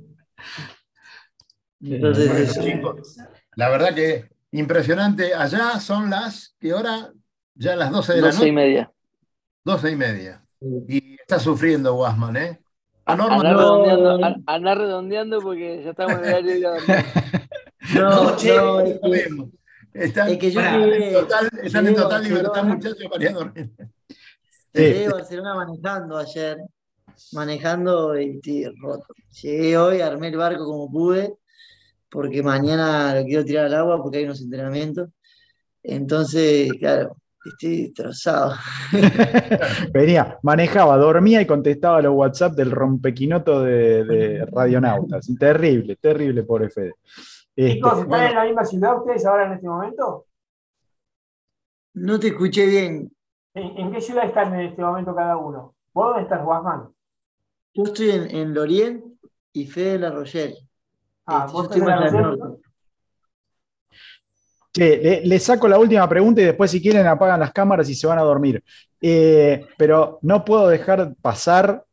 Entonces, Bueno, eso. chicos, la verdad que impresionante. Allá son las, ¿qué hora? Ya las 12 de la 12 y noche. media. 12 y media. Y está sufriendo Wasman, ¿eh? A Norma Andá no, redondeando, no. a- andá redondeando porque ya estamos en el horario de ir a dormir. No, No, che, no, es que-. Están, es que yo llegué- en total, están en total libertad, muchachos, para dormir. Llegué a Barcelona manejando ayer, manejando y estoy roto. Llegué hoy, armé el barco como pude, porque mañana lo quiero tirar al agua porque hay unos entrenamientos. Entonces, claro, estoy destrozado. *laughs* Venía, manejaba, dormía y contestaba los WhatsApp del rompequinoto de, de radionautas. Terrible, terrible, pobre Fede. Este, Chicos, ¿están bueno. en la misma ciudad ustedes ahora en este momento? No te escuché bien. ¿En, en qué ciudad están en este momento cada uno? ¿Vos dónde estás, Guasman? Yo estoy en, en Lorient y Fede en La Rochelle. Ah, Este, vos yo estoy más la Rochelle. Che, le, le saco la última pregunta y después, si quieren, apagan las cámaras y se van a dormir. Eh, pero no puedo dejar pasar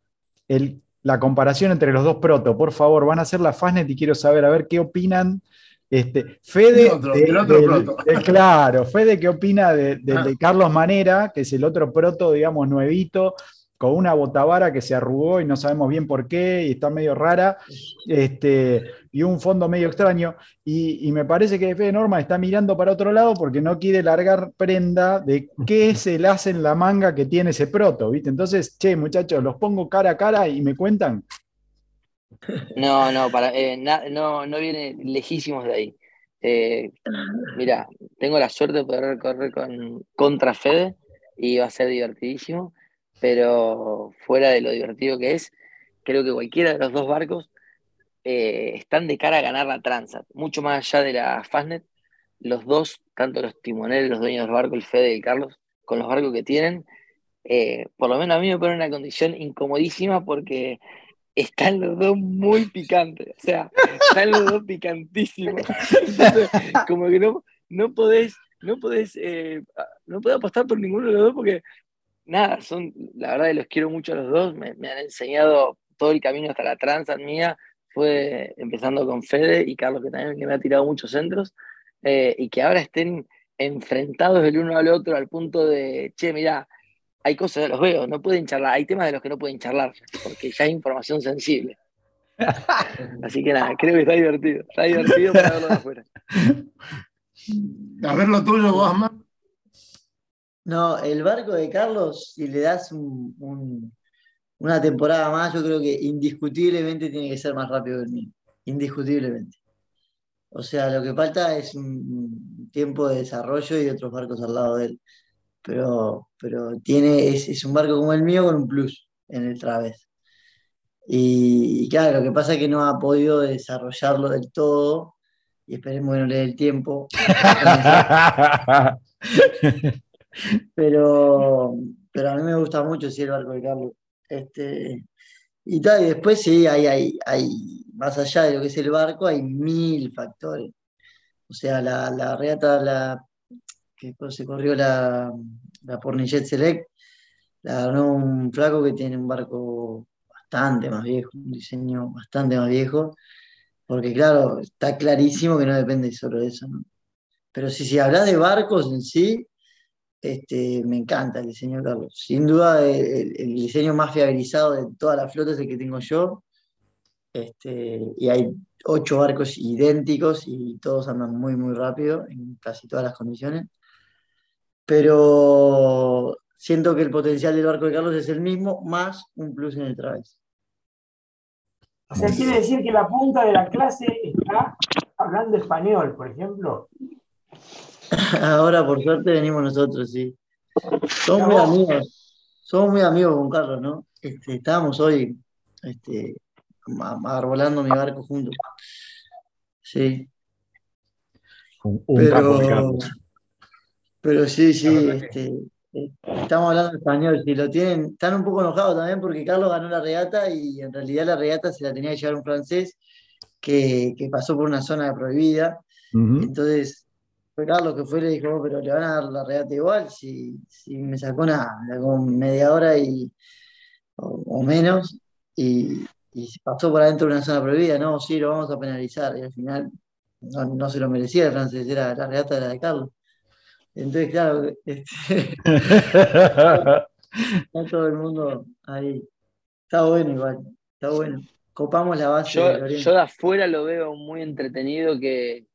el- la comparación entre los dos protos. Por favor, van a hacer la Fastnet y quiero saber, a ver qué opinan. Este, Fede, El otro, de- el otro del- proto. del- claro, Fede, ¿qué opina de- del Ah. de Carlos Manera, que es el otro proto, digamos, nuevito, con una botavara que se arrugó y no sabemos bien por qué, y está medio rara, este, y un fondo medio extraño. Y, y me parece que Fede Norma está mirando para otro lado porque no quiere largar prenda de qué es el as en la manga que tiene ese proto, ¿viste? Entonces, che, muchachos, los pongo cara a cara y me cuentan. No, no, para, eh, na- no, no viene lejísimos de ahí. Eh, mira, tengo la suerte de poder correr con, contra Fede y va a ser divertidísimo, pero fuera de lo divertido que es, creo que cualquiera de los dos barcos eh, están de cara a ganar la Transat, mucho más allá de la Fastnet, los dos, tanto los timoneros, los dueños del barco, el Fede y Carlos, con los barcos que tienen, eh, por lo menos a mí me pone una condición incomodísima porque están los dos muy picantes, o sea, están los dos picantísimos. Como que no, no podés, no podés, eh, no podés apostar por ninguno de los dos porque, nada, son, la verdad que los quiero mucho a los dos, me, me han enseñado todo el camino hasta la Transat mía, fue empezando con Fede y Carlos, que también que me ha tirado muchos centros, eh, y que ahora estén enfrentados el uno al otro al punto de, che, mirá, hay cosas, los veo, no pueden charlar, hay temas de los que no pueden charlar, porque ya es información sensible. *laughs* Así que nada, creo que está divertido, está divertido para verlo de afuera. A ver lo tuyo, vos, más. No, el barco de Carlos, si le das un- un- una temporada más, yo creo que indiscutiblemente tiene que ser más rápido que el mío. Indiscutiblemente. O sea, lo que falta es un tiempo de desarrollo y otros barcos al lado de él. Pero, pero tiene, es, es un barco como el mío con un plus en el Traves. Y, y claro, lo que pasa es que no ha podido desarrollarlo del todo. Y esperemos que no le dé el tiempo. *laughs* *laughs* Pero, pero a mí me gusta mucho el barco de Carlos. Este, y tal, y después sí, hay, hay, hay, más allá de lo que es el barco, hay mil factores. O sea, la, la regata, la, que se corrió la, la Pornichet Select, la ganó un flaco que tiene un barco bastante más viejo, un diseño bastante más viejo, porque claro, está clarísimo que no depende solo de eso, ¿no? Pero si, si hablas de barcos en sí, este, me encanta el diseño Carlos. Sin duda, el, diseño más fiabilizado de toda la flota es el que tengo yo. Este, y hay ocho barcos idénticos y todos andan muy, muy rápido en casi todas las condiciones. Pero siento que el potencial del barco de Carlos es el mismo, más un plus en el traves. O sea, quiere decir que la punta de la clase está hablando español, por ejemplo. *laughs* Ahora, por suerte, venimos nosotros, sí. Somos muy amigos, somos muy amigos con Carlos, ¿no? Este, estábamos hoy este, arbolando mi barco juntos. Sí. Un, un capo, Pero, pero sí, sí, este, estamos hablando español. Si lo tienen, están un poco enojados también porque Carlos ganó la regata y en realidad la regata se la tenía que llevar un francés que, que pasó por una zona prohibida. Entonces, Carlos que fue y le dijo, "Oh, pero le van a dar la regata igual, si, si me sacó nada, me sacó media hora y, o, o menos, y, pasó por adentro de una zona prohibida, no, sí, lo vamos a penalizar, y al final no, no se lo merecía el francés, era la regata era de Carlos. Entonces, claro, este, *laughs* está todo el mundo ahí. Está bueno igual, está bueno. Copamos la base Yo, Oriente. yo de afuera lo veo muy entretenido que,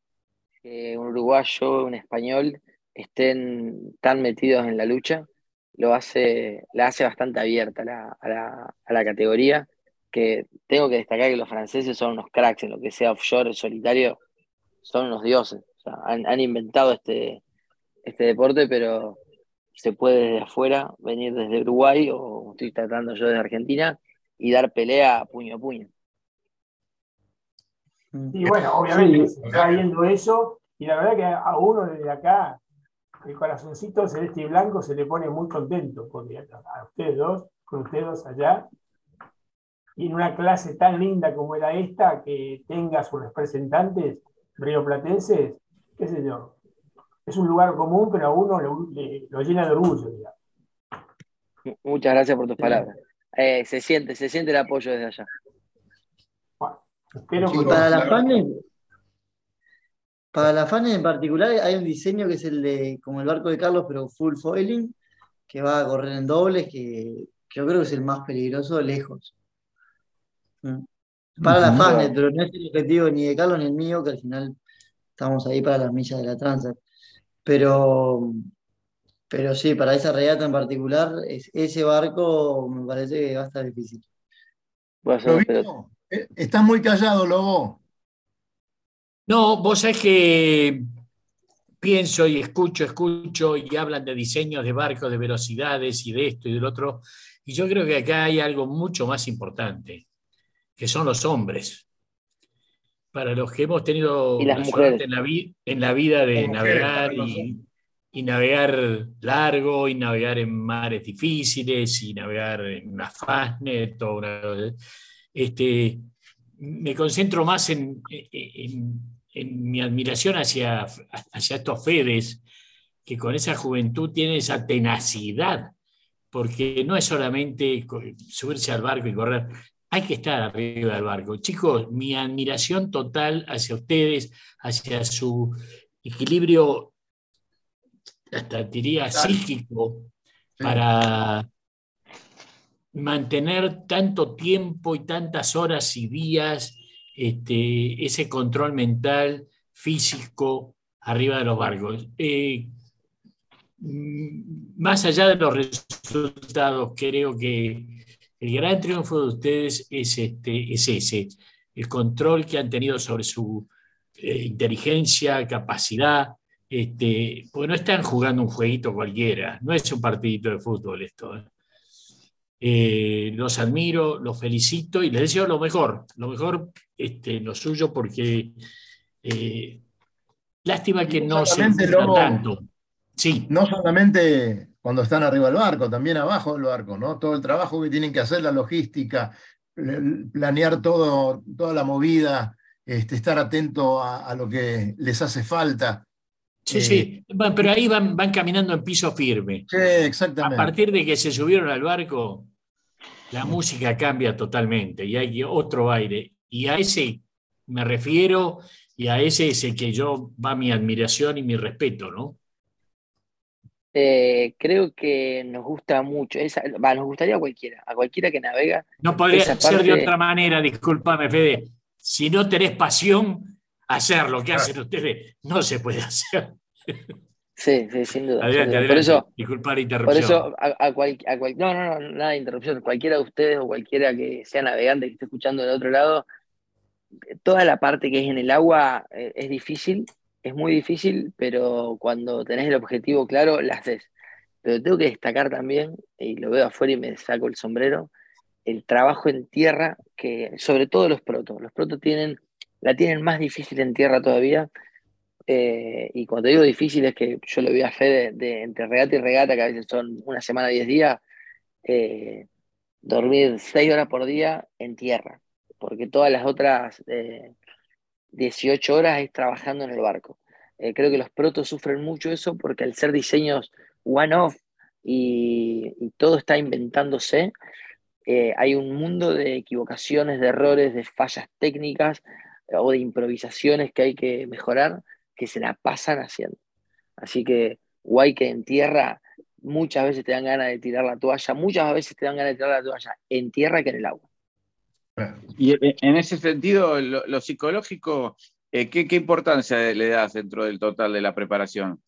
que un uruguayo, un español estén tan metidos en la lucha. Lo hace, la hace bastante abierta a la, a la- a la categoría. Que tengo que destacar que los franceses son unos cracks en lo que sea offshore, solitario, son unos dioses. Han, han inventado este, este deporte, pero se puede desde afuera venir desde Uruguay o estoy tratando yo desde Argentina y dar pelea puño a puño. Y bueno, obviamente Sí. se está viendo eso, y la verdad que a uno desde acá, el corazoncito celeste y blanco se le pone muy contento, porque a a ustedes dos, con ustedes dos allá, y en una clase tan linda como era esta, que tenga sus representantes rioplatenses, qué sé yo. Es un lugar común, pero a uno lo, lo llena de orgullo. Digamos. Muchas gracias por tus palabras. Eh, se siente, se siente el apoyo desde allá. Bueno, para la FANE, para la FANE en particular hay un diseño que es el de como el barco de Carlos, pero full foiling, que va a correr en dobles, que, yo creo que es el más peligroso lejos. Mm. Para la FANE, pero no es el objetivo ni de Carlos ni el mío, que al final estamos ahí para las millas de la transa. Pero pero sí, para esa regata en particular, ese barco me parece que va a estar difícil. Eh, estás muy callado, Lobo. No, vos sabés que pienso y escucho, escucho y hablan de diseños de barcos, de velocidades y de esto y del otro. Y yo creo que acá hay algo mucho más importante, que son los hombres. Para los que hemos tenido la en, la en la vida de navegar y, y navegar largo, y navegar en mares difíciles, y navegar en una Fastnet o una, este, me concentro más en, en, mi admiración hacia, hacia estos Fedes, que con esa juventud tienen esa tenacidad, porque no es solamente subirse al barco y correr, hay que estar arriba del barco. Chicos, mi admiración total hacia ustedes, hacia su equilibrio hasta diría psíquico, para mantener tanto tiempo y tantas horas y días este, ese control mental, físico, arriba de los barcos. Eh, mm, más allá de los resultados, creo que el gran triunfo de ustedes es, este, es ese, el control que han tenido sobre su eh, inteligencia, capacidad, este, porque no están jugando un jueguito cualquiera, no es un partidito de fútbol esto. ¿eh? Eh, los admiro, los felicito y les deseo lo mejor, lo mejor este, lo suyo porque eh, lástima que no, se tanto. Sí. No solamente cuando están arriba del barco, también abajo del barco, ¿no? Todo el trabajo que tienen que hacer, la logística, planear todo, toda la movida, este, estar atento a, lo que les hace falta. Sí, sí, eh, pero ahí van, van caminando en piso firme. Sí, exactamente. A partir de que se subieron al barco, la música cambia totalmente y hay otro aire. Y a ese me refiero y a ese es el que yo va mi admiración y mi respeto, ¿no? Eh, creo que nos gusta mucho, nos gustaría a cualquiera, a cualquiera que navega. No podría ser de otra manera, discúlpame, Fede. Si no tenés pasión, hacer lo que hacen ustedes no se puede hacer. *laughs* Sí, sí, sin duda. Adelante, Por eso, Disculpa la interrupción. Por eso, a, no, no, no, nada de interrupción. Cualquiera de ustedes o cualquiera que sea navegante que esté escuchando del otro lado, toda la parte que es en el agua eh, es difícil, es muy difícil, pero cuando tenés el objetivo claro, la haces. Pero tengo que destacar también, y lo veo afuera y me saco el sombrero, el trabajo en tierra, que sobre todo los protos. Los protos tienen la tienen más difícil en tierra todavía. Eh, y cuando digo difícil es que yo lo vi a Fede de, entre regata y regata, que a veces son una semana, diez días, eh, dormir seis horas por día en tierra, porque todas las otras 18 eh, horas es trabajando en el barco. creo que los protos sufren mucho eso porque al ser diseños one-off y, todo está inventándose, hay un mundo de equivocaciones, de errores, de fallas técnicas o de improvisaciones que hay que mejorar, que se la pasan haciendo. Así que guay que en tierra muchas veces te dan ganas de tirar la toalla, muchas veces te dan ganas de tirar la toalla en tierra que en el agua. Y en ese sentido, lo, psicológico, eh, ¿qué, importancia le das dentro del total de la preparación?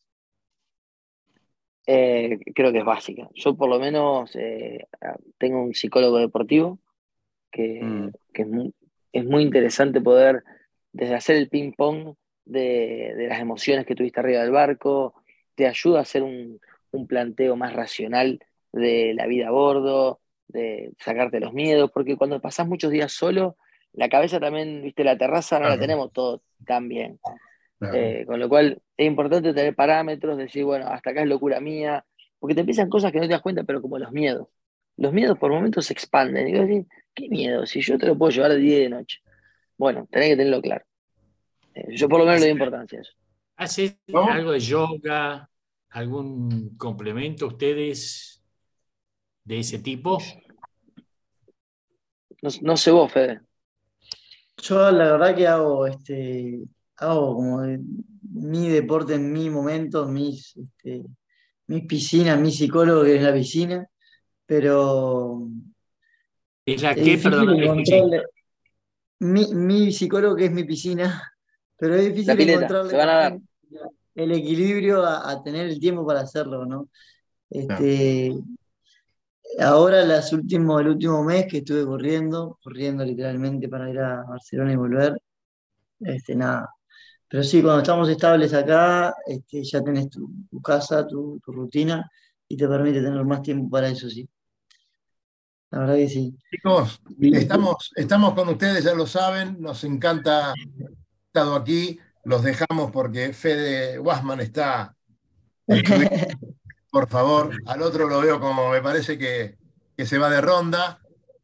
Eh, creo que es básica. Yo por lo menos eh, tengo un psicólogo deportivo que, mm. que es, muy, es muy interesante poder, desde hacer el ping-pong de, las emociones que tuviste arriba del barco, te ayuda a hacer un, planteo más racional de la vida a bordo, de sacarte los miedos, porque cuando pasás muchos días solo, la cabeza también, viste, la terraza no la tenemos todo tan bien. Eh, con lo cual es importante tener parámetros, decir, bueno, hasta acá es locura mía, porque te empiezan cosas que no te das cuenta, pero como los miedos. los miedos por momentos se expanden. Y vos decís, ¿qué miedo? Si yo te lo puedo llevar de día y de noche. Bueno, tenés que tenerlo claro. Yo por lo menos le doy importancia a eso. ¿Hace ¿No? algo de yoga? ¿Algún complemento ustedes de ese tipo? No, no sé vos, Fede. Yo la verdad que hago este hago como de- mi deporte en mi momento, mis, este, mis piscinas, mi psicólogo que es la piscina, pero ¿Es la es que, perdón, mi, mi psicólogo que es mi piscina, pero es difícil La pileta, encontrarle se van a dar. también el equilibrio a, a tener el tiempo para hacerlo, ¿no? Este, ahora las últimos, el último mes que estuve corriendo, corriendo literalmente para ir a Barcelona y volver, este, nada. Pero sí, cuando estamos estables acá, este, ya tenés tu, tu casa, tu, tu rutina, y te permite tener más tiempo para eso, sí. La verdad que sí. Chicos, estamos, estamos con ustedes, ya lo saben, nos encanta estado aquí, los dejamos porque Fede Wasman está. *laughs* Por favor, al otro lo veo como me parece que, que se va de ronda.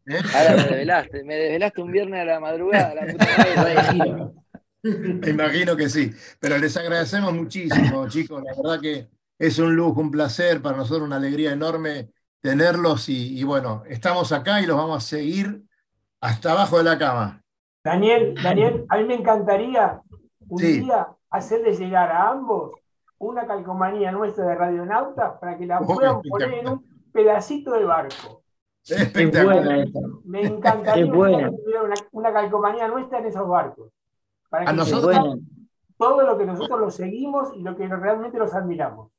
¿eh? Ahora me desvelaste, me desvelaste un viernes a la madrugada, la puta madre. *laughs* Me imagino que sí, pero les agradecemos muchísimo, chicos. La verdad que es un lujo, un placer, para nosotros una alegría enorme tenerlos y, y bueno, estamos acá y los vamos a seguir hasta abajo de la cama. Daniel, Daniel, a mí me encantaría un Sí. día hacerle llegar a ambos una calcomanía nuestra de Radionautas para que la Oh, puedan poner en un pedacito del barco. Es Espectacular. Me encantaría una, una calcomanía nuestra en esos barcos. Para A que Es nosotros- todo lo que nosotros los seguimos y lo que realmente los admiramos.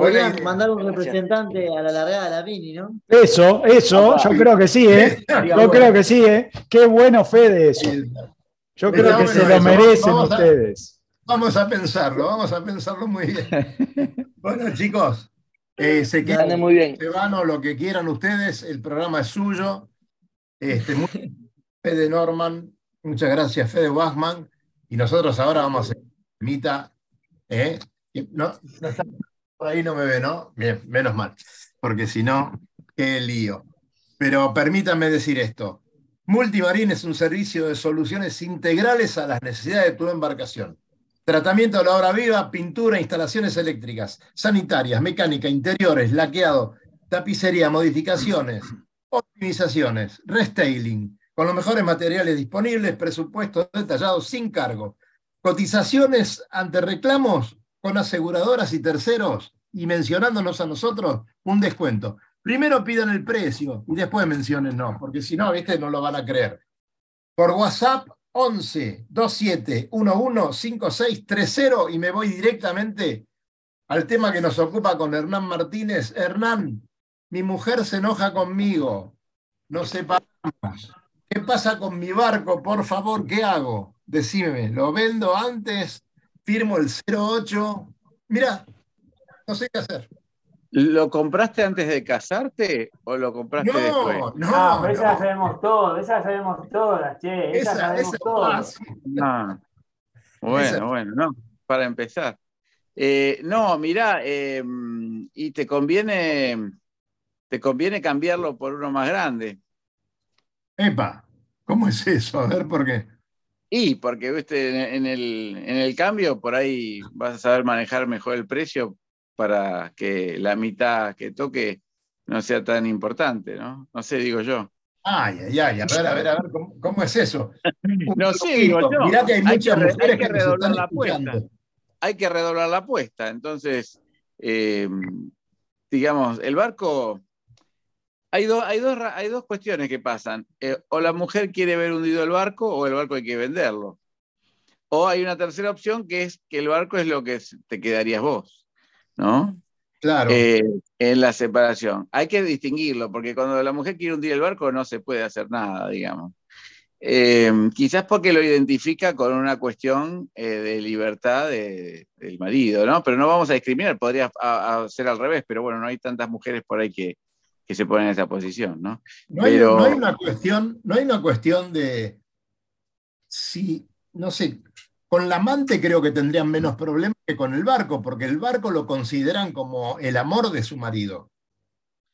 Podrían mandar un representante a la largada de la Mini, ¿no? Eso, eso, Opa. yo creo que sí, ¿eh? *laughs* Yo creo que sí, ¿eh? Qué bueno Fede eso. Yo creo Está que bueno se lo eso. merecen Vamos a- ustedes. Vamos a pensarlo, vamos a pensarlo muy bien. *laughs* Bueno, chicos, eh, se quedan muy bien. se van o lo que quieran ustedes, el programa es suyo. Este, muy- Fede Norman, muchas gracias, Fede Wasman. Y nosotros ahora vamos a hacer mitad. ¿eh? No, no está- ahí no me ve, ¿no? Bien, menos mal, porque si no, qué lío. Pero permítanme decir esto. Multimarín es un servicio de soluciones integrales a las necesidades de tu embarcación. Tratamiento de la obra viva, pintura, instalaciones eléctricas, sanitarias, mecánica, interiores, laqueado, tapicería, modificaciones, optimizaciones, restyling, con los mejores materiales disponibles, presupuestos detallados sin cargo, cotizaciones ante reclamos con aseguradoras y terceros y mencionándonos a nosotros un descuento. Primero pidan el precio y después mencionen no, porque si no, viste, no lo van a creer. Por WhatsApp 11 27 11 56 30 y me voy directamente al tema que nos ocupa con Hernán Martínez. Hernán, mi mujer se enoja conmigo, nos separamos. ¿Qué pasa con mi barco? Por favor, ¿qué hago? Decime, ¿lo vendo antes? ¿Firmo el 08? Mira, no sé qué hacer. ¿Lo compraste antes de casarte o lo compraste No, después? no, ah, pero esa no. sabemos todas, esa sabemos todas, che, esa, Esa, sabemos esa todas. Ah, bueno, Esa- bueno, no, para empezar. Eh, no, mirá, eh, y te conviene, te conviene cambiarlo por uno más grande. Epa, ¿cómo es eso? A ver, ¿por qué? Y porque viste, en, el, en el cambio por ahí vas a saber manejar mejor el precio para que la mitad que toque no sea tan importante, ¿no? No sé, digo yo. Ay, ay, ay, a ver, a ver, a ver, ¿cómo, cómo es eso? *laughs* No sé, digo yo. Mirá que hay Hay muchas que hay que redoblar la apuesta. hay que redoblar la apuesta. Entonces, eh, digamos, el barco, hay, do- hay, dos, hay dos cuestiones que pasan. Eh, o la mujer quiere ver hundido el barco o el barco hay que venderlo. O hay una tercera opción que es que el barco es lo que te quedarías vos, ¿no? Claro. Eh, en la separación. Hay que distinguirlo, porque cuando la mujer quiere hundir el barco no se puede hacer nada, digamos. Eh, quizás porque lo identifica con una cuestión eh, de libertad de- del marido, ¿no? Pero no vamos a discriminar, podría a- a ser al revés, pero bueno, no hay tantas mujeres por ahí que, que se ponen en esa posición, ¿no? No hay, Pero- no hay una cuestión, no hay una cuestión de si, no sé, con la amante creo que tendrían menos problemas que con el barco, porque el barco lo consideran como el amor de su marido.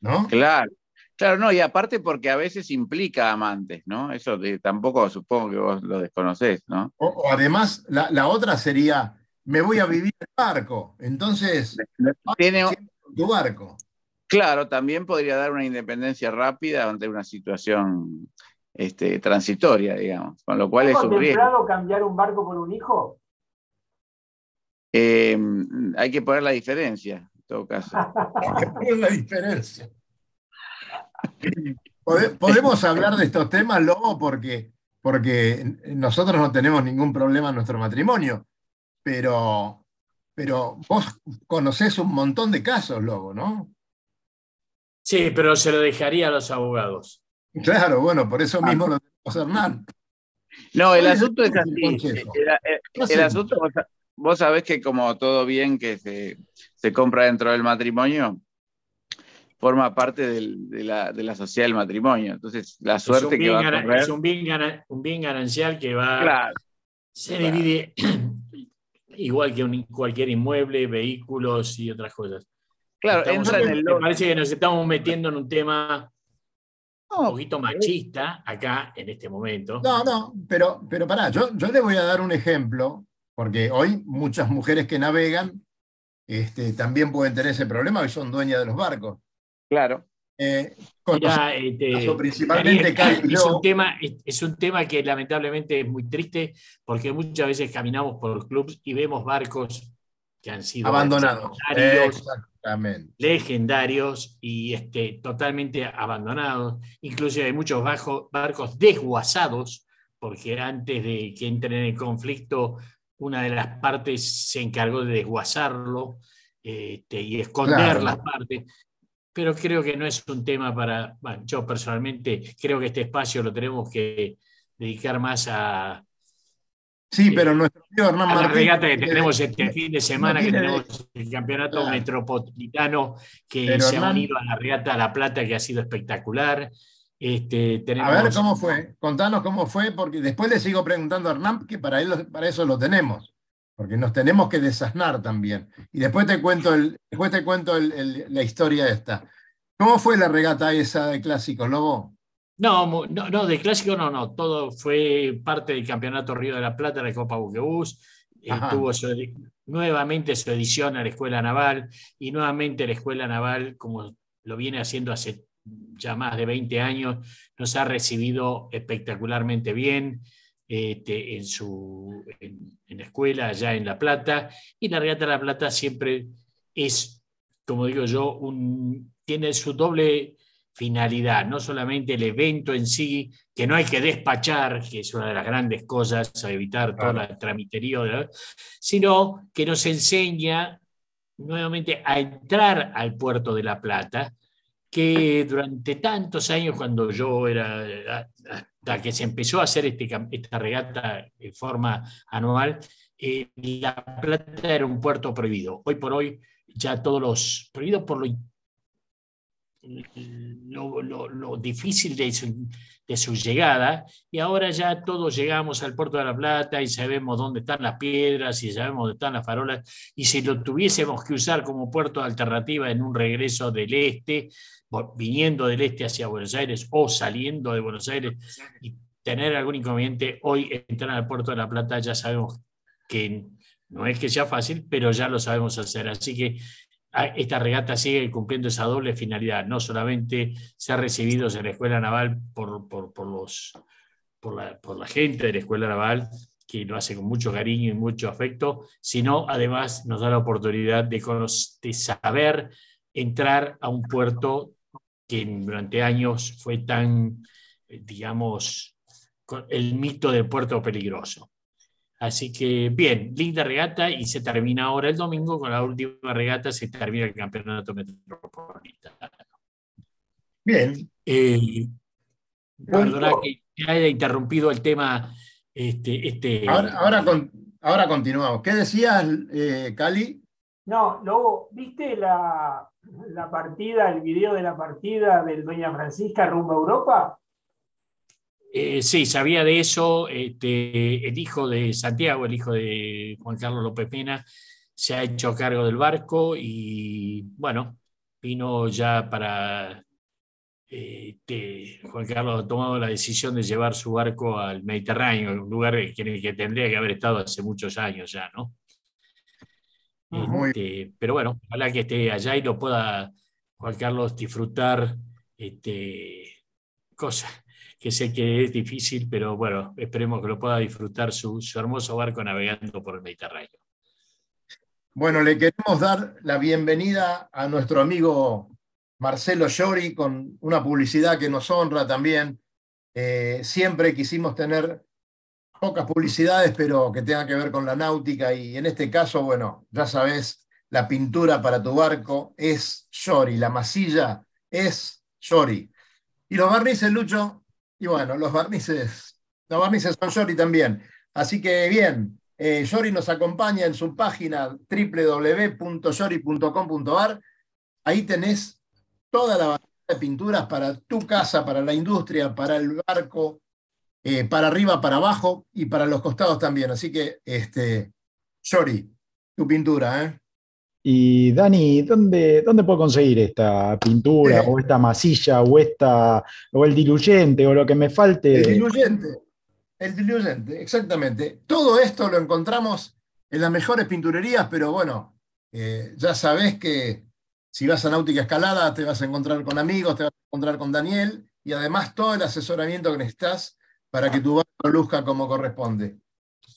¿No? Claro. Claro, no, y aparte porque a veces implica amantes, ¿no? Eso de- tampoco supongo que vos lo desconocés, ¿no? O, o además, la, la otra sería, me voy a vivir en barco. Entonces, *laughs* Tiene, tu barco. Claro, también podría dar una independencia rápida ante una situación este, transitoria, digamos, con lo cual ¿Has es un riesgo. contemplado cambiar un barco por un hijo? Eh, hay que poner la diferencia, en todo caso. *laughs* ¿Cuál es la diferencia? Pode- Podemos hablar de estos temas, Lobo, porque, porque nosotros no tenemos ningún problema en nuestro matrimonio, pero, pero vos conocés un montón de casos, Lobo, ¿no? Sí, pero se lo dejaría a los abogados. Claro, bueno, por eso mismo lo tenemos, Hernán. No, el ¿Cuál es asunto es el así. El, asunto, vos, sa- vos sabés que como todo bien que se, se compra dentro del matrimonio, forma parte del- de, la, de la sociedad del matrimonio. Entonces, la Es un suerte que bien, va a correr. es un bien gana- un bien ganancial que va, Claro, se claro. divide *clears throat* igual que un- cualquier inmueble, vehículos y otras cosas. Claro, Estamos- entra en el me parece que nos estamos metiendo en un tema un poquito machista acá en este momento. No, no, pero, pero pará, yo, yo le voy a dar un ejemplo, porque hoy muchas mujeres que navegan este, también pueden tener ese problema y son dueñas de los barcos. claro. Eh, con este, principalmente Daniel, es, un tema, es, es un tema que lamentablemente es muy triste porque muchas veces caminamos por clubs y vemos barcos que han sido abandonados. Exactamente. legendarios y este, totalmente abandonados. Inclusive hay muchos bajo- barcos desguazados porque antes de que entren en el conflicto una de las partes se encargó de desguazarlo este, y esconder Claro. las partes. Pero creo que no es un tema para, bueno, yo personalmente creo que este espacio lo tenemos que dedicar más a, Sí, pero nuestro amigo Hernán a la Martín. regata que tenemos este fin de semana, que tenemos el campeonato Claro. metropolitano, que Pero, se ha Hernán- unido a la regata La Plata, que ha sido espectacular. Este, A tenemos, ver cómo fue, contanos cómo fue, porque después le sigo preguntando a Hernán, que para, él, para eso lo tenemos, porque nos tenemos que desasnar también. Y después te cuento, el, después te cuento el- el- la historia esta. ¿Cómo fue la regata esa de clásicos, Lobo? No, no, no, de clásico no, no. Todo fue parte del Campeonato Río de la Plata, la Copa Buquebús. Eh, tuvo su nuevamente su edición a la Escuela Naval y nuevamente la Escuela Naval, como lo viene haciendo hace ya más de 20 años, nos ha recibido espectacularmente bien este, en, su, en, en la escuela allá en La Plata. Y la Regata de La Plata siempre es, como digo yo, un, tiene su doble finalidad, no solamente el evento en sí, que no hay que despachar, que es una de las grandes cosas a evitar toda la tramitería, ¿verdad? sino que nos enseña nuevamente a entrar al puerto de La Plata, que durante tantos años, cuando yo era, hasta que se empezó a hacer este, esta regata de forma anual, eh, La Plata era un puerto prohibido. Hoy por hoy ya todos los prohibidos por lo lo, lo- difícil de su, de su llegada, y ahora ya todos llegamos al puerto de la Plata y sabemos dónde están las piedras y sabemos dónde están las farolas, y si lo tuviésemos que usar como puerto alternativa en un regreso del este, viniendo del este hacia Buenos Aires o saliendo de Buenos Aires y tener algún inconveniente, hoy entrar al puerto de la Plata ya sabemos que no es que sea fácil, pero ya lo sabemos hacer. Así que esta regata sigue cumpliendo esa doble finalidad, no solamente ser recibidos en la Escuela Naval por, los, por, la, gente de la Escuela Naval, que lo hace con mucho cariño y mucho afecto, sino además nos da la oportunidad de, de saber entrar a un puerto que durante años fue tan, eh, digamos, el mito del puerto peligroso. Así que bien, linda regata y se termina ahora el domingo con la última regata, se termina el campeonato metropolitano. Bien. Eh, perdona que haya interrumpido el tema. Este, este, Ahora, ahora, con- ahora continuamos. ¿Qué decías, eh, Cali? No, luego, ¿viste la, la partida, el video de la partida del Doña Francisca rumbo a Europa? Eh, sí, sabía de eso. Este, el hijo de Santiago, el hijo de Juan Carlos López Pena, se ha hecho cargo del barco y bueno, vino ya para este, Juan Carlos ha tomado la decisión de llevar su barco al Mediterráneo, un lugar en el que tendría que haber estado hace muchos años ya, ¿no? Este, pero bueno, ojalá que esté allá y lo pueda Juan Carlos disfrutar este, cosas que sé que es difícil, pero bueno, esperemos que lo pueda disfrutar su, su hermoso barco navegando por el Mediterráneo. Bueno, le queremos dar la bienvenida a nuestro amigo Marcelo Llori con una publicidad que nos honra también. Eh, siempre quisimos tener pocas publicidades, pero que tengan que ver con la náutica y en este caso, bueno, ya sabes, la pintura para tu barco es Llori, la masilla es Llori. Y los barnices, Lucho, y bueno, los barnices, los barnices son Llori también. Así que bien, eh, nos acompaña en su página www.yori.com.ar. Ahí tenés toda la variedad de pinturas para tu casa, para la industria, para el barco, eh, para arriba, para abajo y para los costados también. Así que, este, Shori, tu pintura, ¿eh? Y Dani, ¿dónde, ¿dónde puedo conseguir esta pintura o esta masilla o, esta, o el diluyente o lo que me falte? El diluyente, el diluyente, exactamente. Todo esto lo encontramos en las mejores pinturerías, pero bueno, eh, ya sabés que si vas a Náutica Escalada, te vas a encontrar con amigos, te vas a encontrar con Daniel y además todo el asesoramiento que necesitas para que tu barco luzca como corresponde.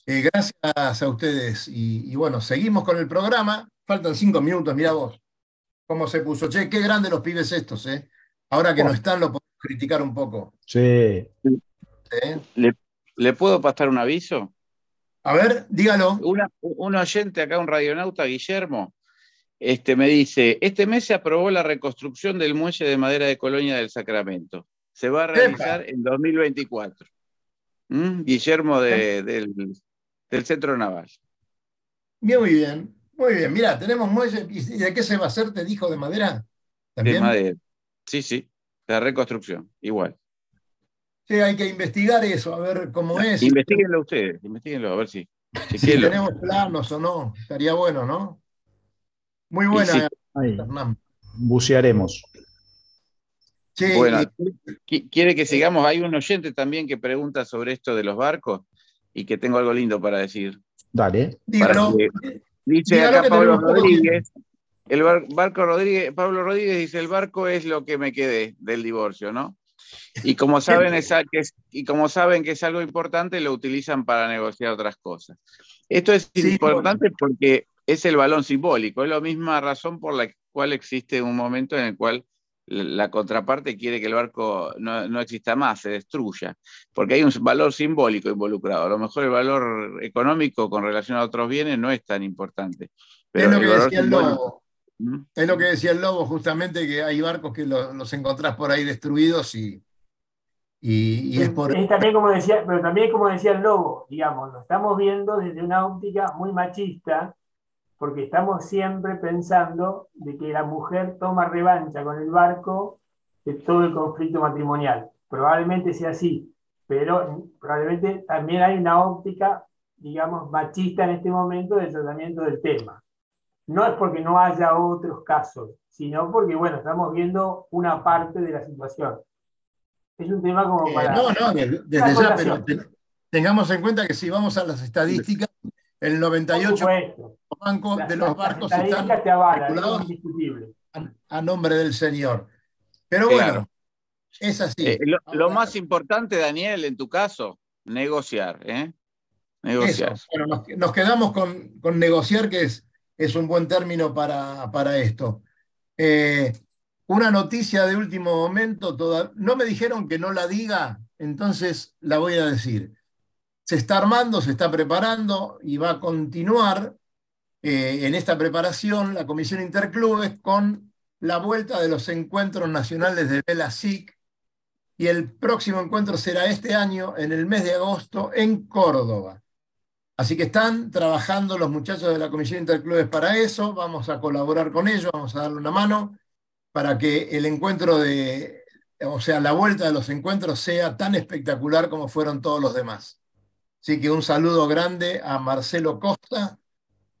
Eh, gracias a ustedes. Y, bueno, seguimos con el programa. Faltan cinco minutos, mira vos cómo se puso. Che, qué grande los pibes estos, ¿eh? Ahora que no están, lo podemos criticar un poco. Sí. ¿Eh? ¿Le, puedo pasar un aviso? A ver, dígalo. un oyente acá, un radionauta, Guillermo, este, me dice, este mes se aprobó la reconstrucción del muelle de madera de Colonia del Sacramento. Se va a realizar en 2024. ¿Mm? Guillermo del, Centro Naval. Muy bien, muy bien. Mira, tenemos muelle. ¿Y de qué se va a hacer? ¿Te dijo de madera? De madera. Sí, sí. La reconstrucción, igual. Sí, hay que investigar eso, a ver cómo es. Investíguenlo ustedes, investiguenlo, a ver si. Si tenemos planos o no, estaría bueno, ¿no? Muy buena. Bucearemos. bueno, quiere que sigamos. Hay un oyente también que pregunta sobre esto de los barcos y que tengo algo lindo para decir. Dale. Dice acá Pablo Rodríguez. El barco Rodríguez, Pablo Rodríguez dice: el barco es lo que me quedé del divorcio, ¿no? Y como saben, es, que y como saben que es algo importante, lo utilizan para negociar otras cosas. Esto es importante porque es el balón simbólico, es la misma razón por la cual existe un momento en el cual la contraparte quiere que el barco no, exista más, se destruya, porque hay un valor simbólico involucrado. A lo mejor el valor económico con relación a otros bienes no es tan importante. Pero es, lo que decía el lobo. ¿Mm? es lo que decía el lobo, justamente, que hay barcos que los, encontrás por ahí destruidos y, y, es por... también como decía, pero también como decía el lobo, digamos, lo estamos viendo desde una óptica muy machista, porque estamos siempre pensando de que la mujer toma revancha con el barco de todo el conflicto matrimonial. Probablemente sea así, pero probablemente también hay una óptica, digamos, machista en este momento del tratamiento del tema. No es porque no haya otros casos, sino porque, bueno, estamos viendo una parte de la situación. Es un tema como eh, para... no, no, desde ya, pero tengamos en cuenta que si vamos a las estadísticas, el 98% de los barcos están a, nombre del Señor. Pero bueno, es así. Eh, lo, más importante, Daniel, en tu caso, negociar. ¿eh? Negociar. nos, quedamos con, negociar, que es, es un buen término para, para esto. Eh, una noticia de último momento, toda, no me dijeron que no la diga, entonces la voy a decir se está armando, se está preparando y va a continuar eh, en esta preparación la Comisión Interclubes con la vuelta de los encuentros nacionales de Vela SIC y el próximo encuentro será este año, en el mes de agosto, en Córdoba. Así que están trabajando los muchachos de la Comisión Interclubes para eso, vamos a colaborar con ellos, vamos a darle una mano para que el encuentro de, o sea, la vuelta de los encuentros sea tan espectacular como fueron todos los demás. Así que un saludo grande a Marcelo Costa,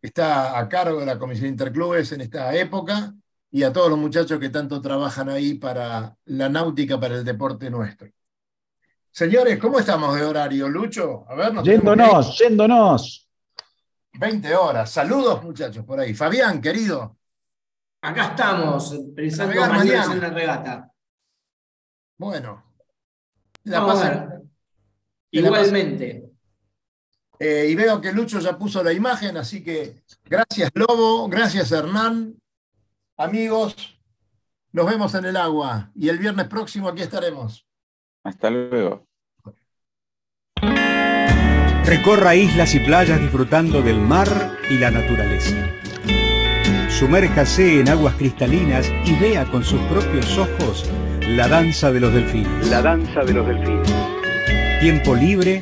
está a cargo de la Comisión Interclubes en esta época, y a todos los muchachos que tanto trabajan ahí para la náutica, para el deporte nuestro. Señores, ¿cómo estamos de horario, Lucho? A ver, yéndonos, yéndonos. 20 horas. Saludos, muchachos, por ahí. Fabián, querido. Acá estamos, pensando mañana en la regata. Bueno. La pasa, Igualmente. Eh, y veo que Lucho ya puso la imagen, así que gracias Lobo, gracias Hernán. Amigos, nos vemos en el agua y el viernes próximo aquí estaremos. Hasta luego. Recorra islas y playas disfrutando del mar y la naturaleza. Sumérjase en aguas cristalinas y vea con sus propios ojos la danza de los delfines. La danza de los delfines. Tiempo libre,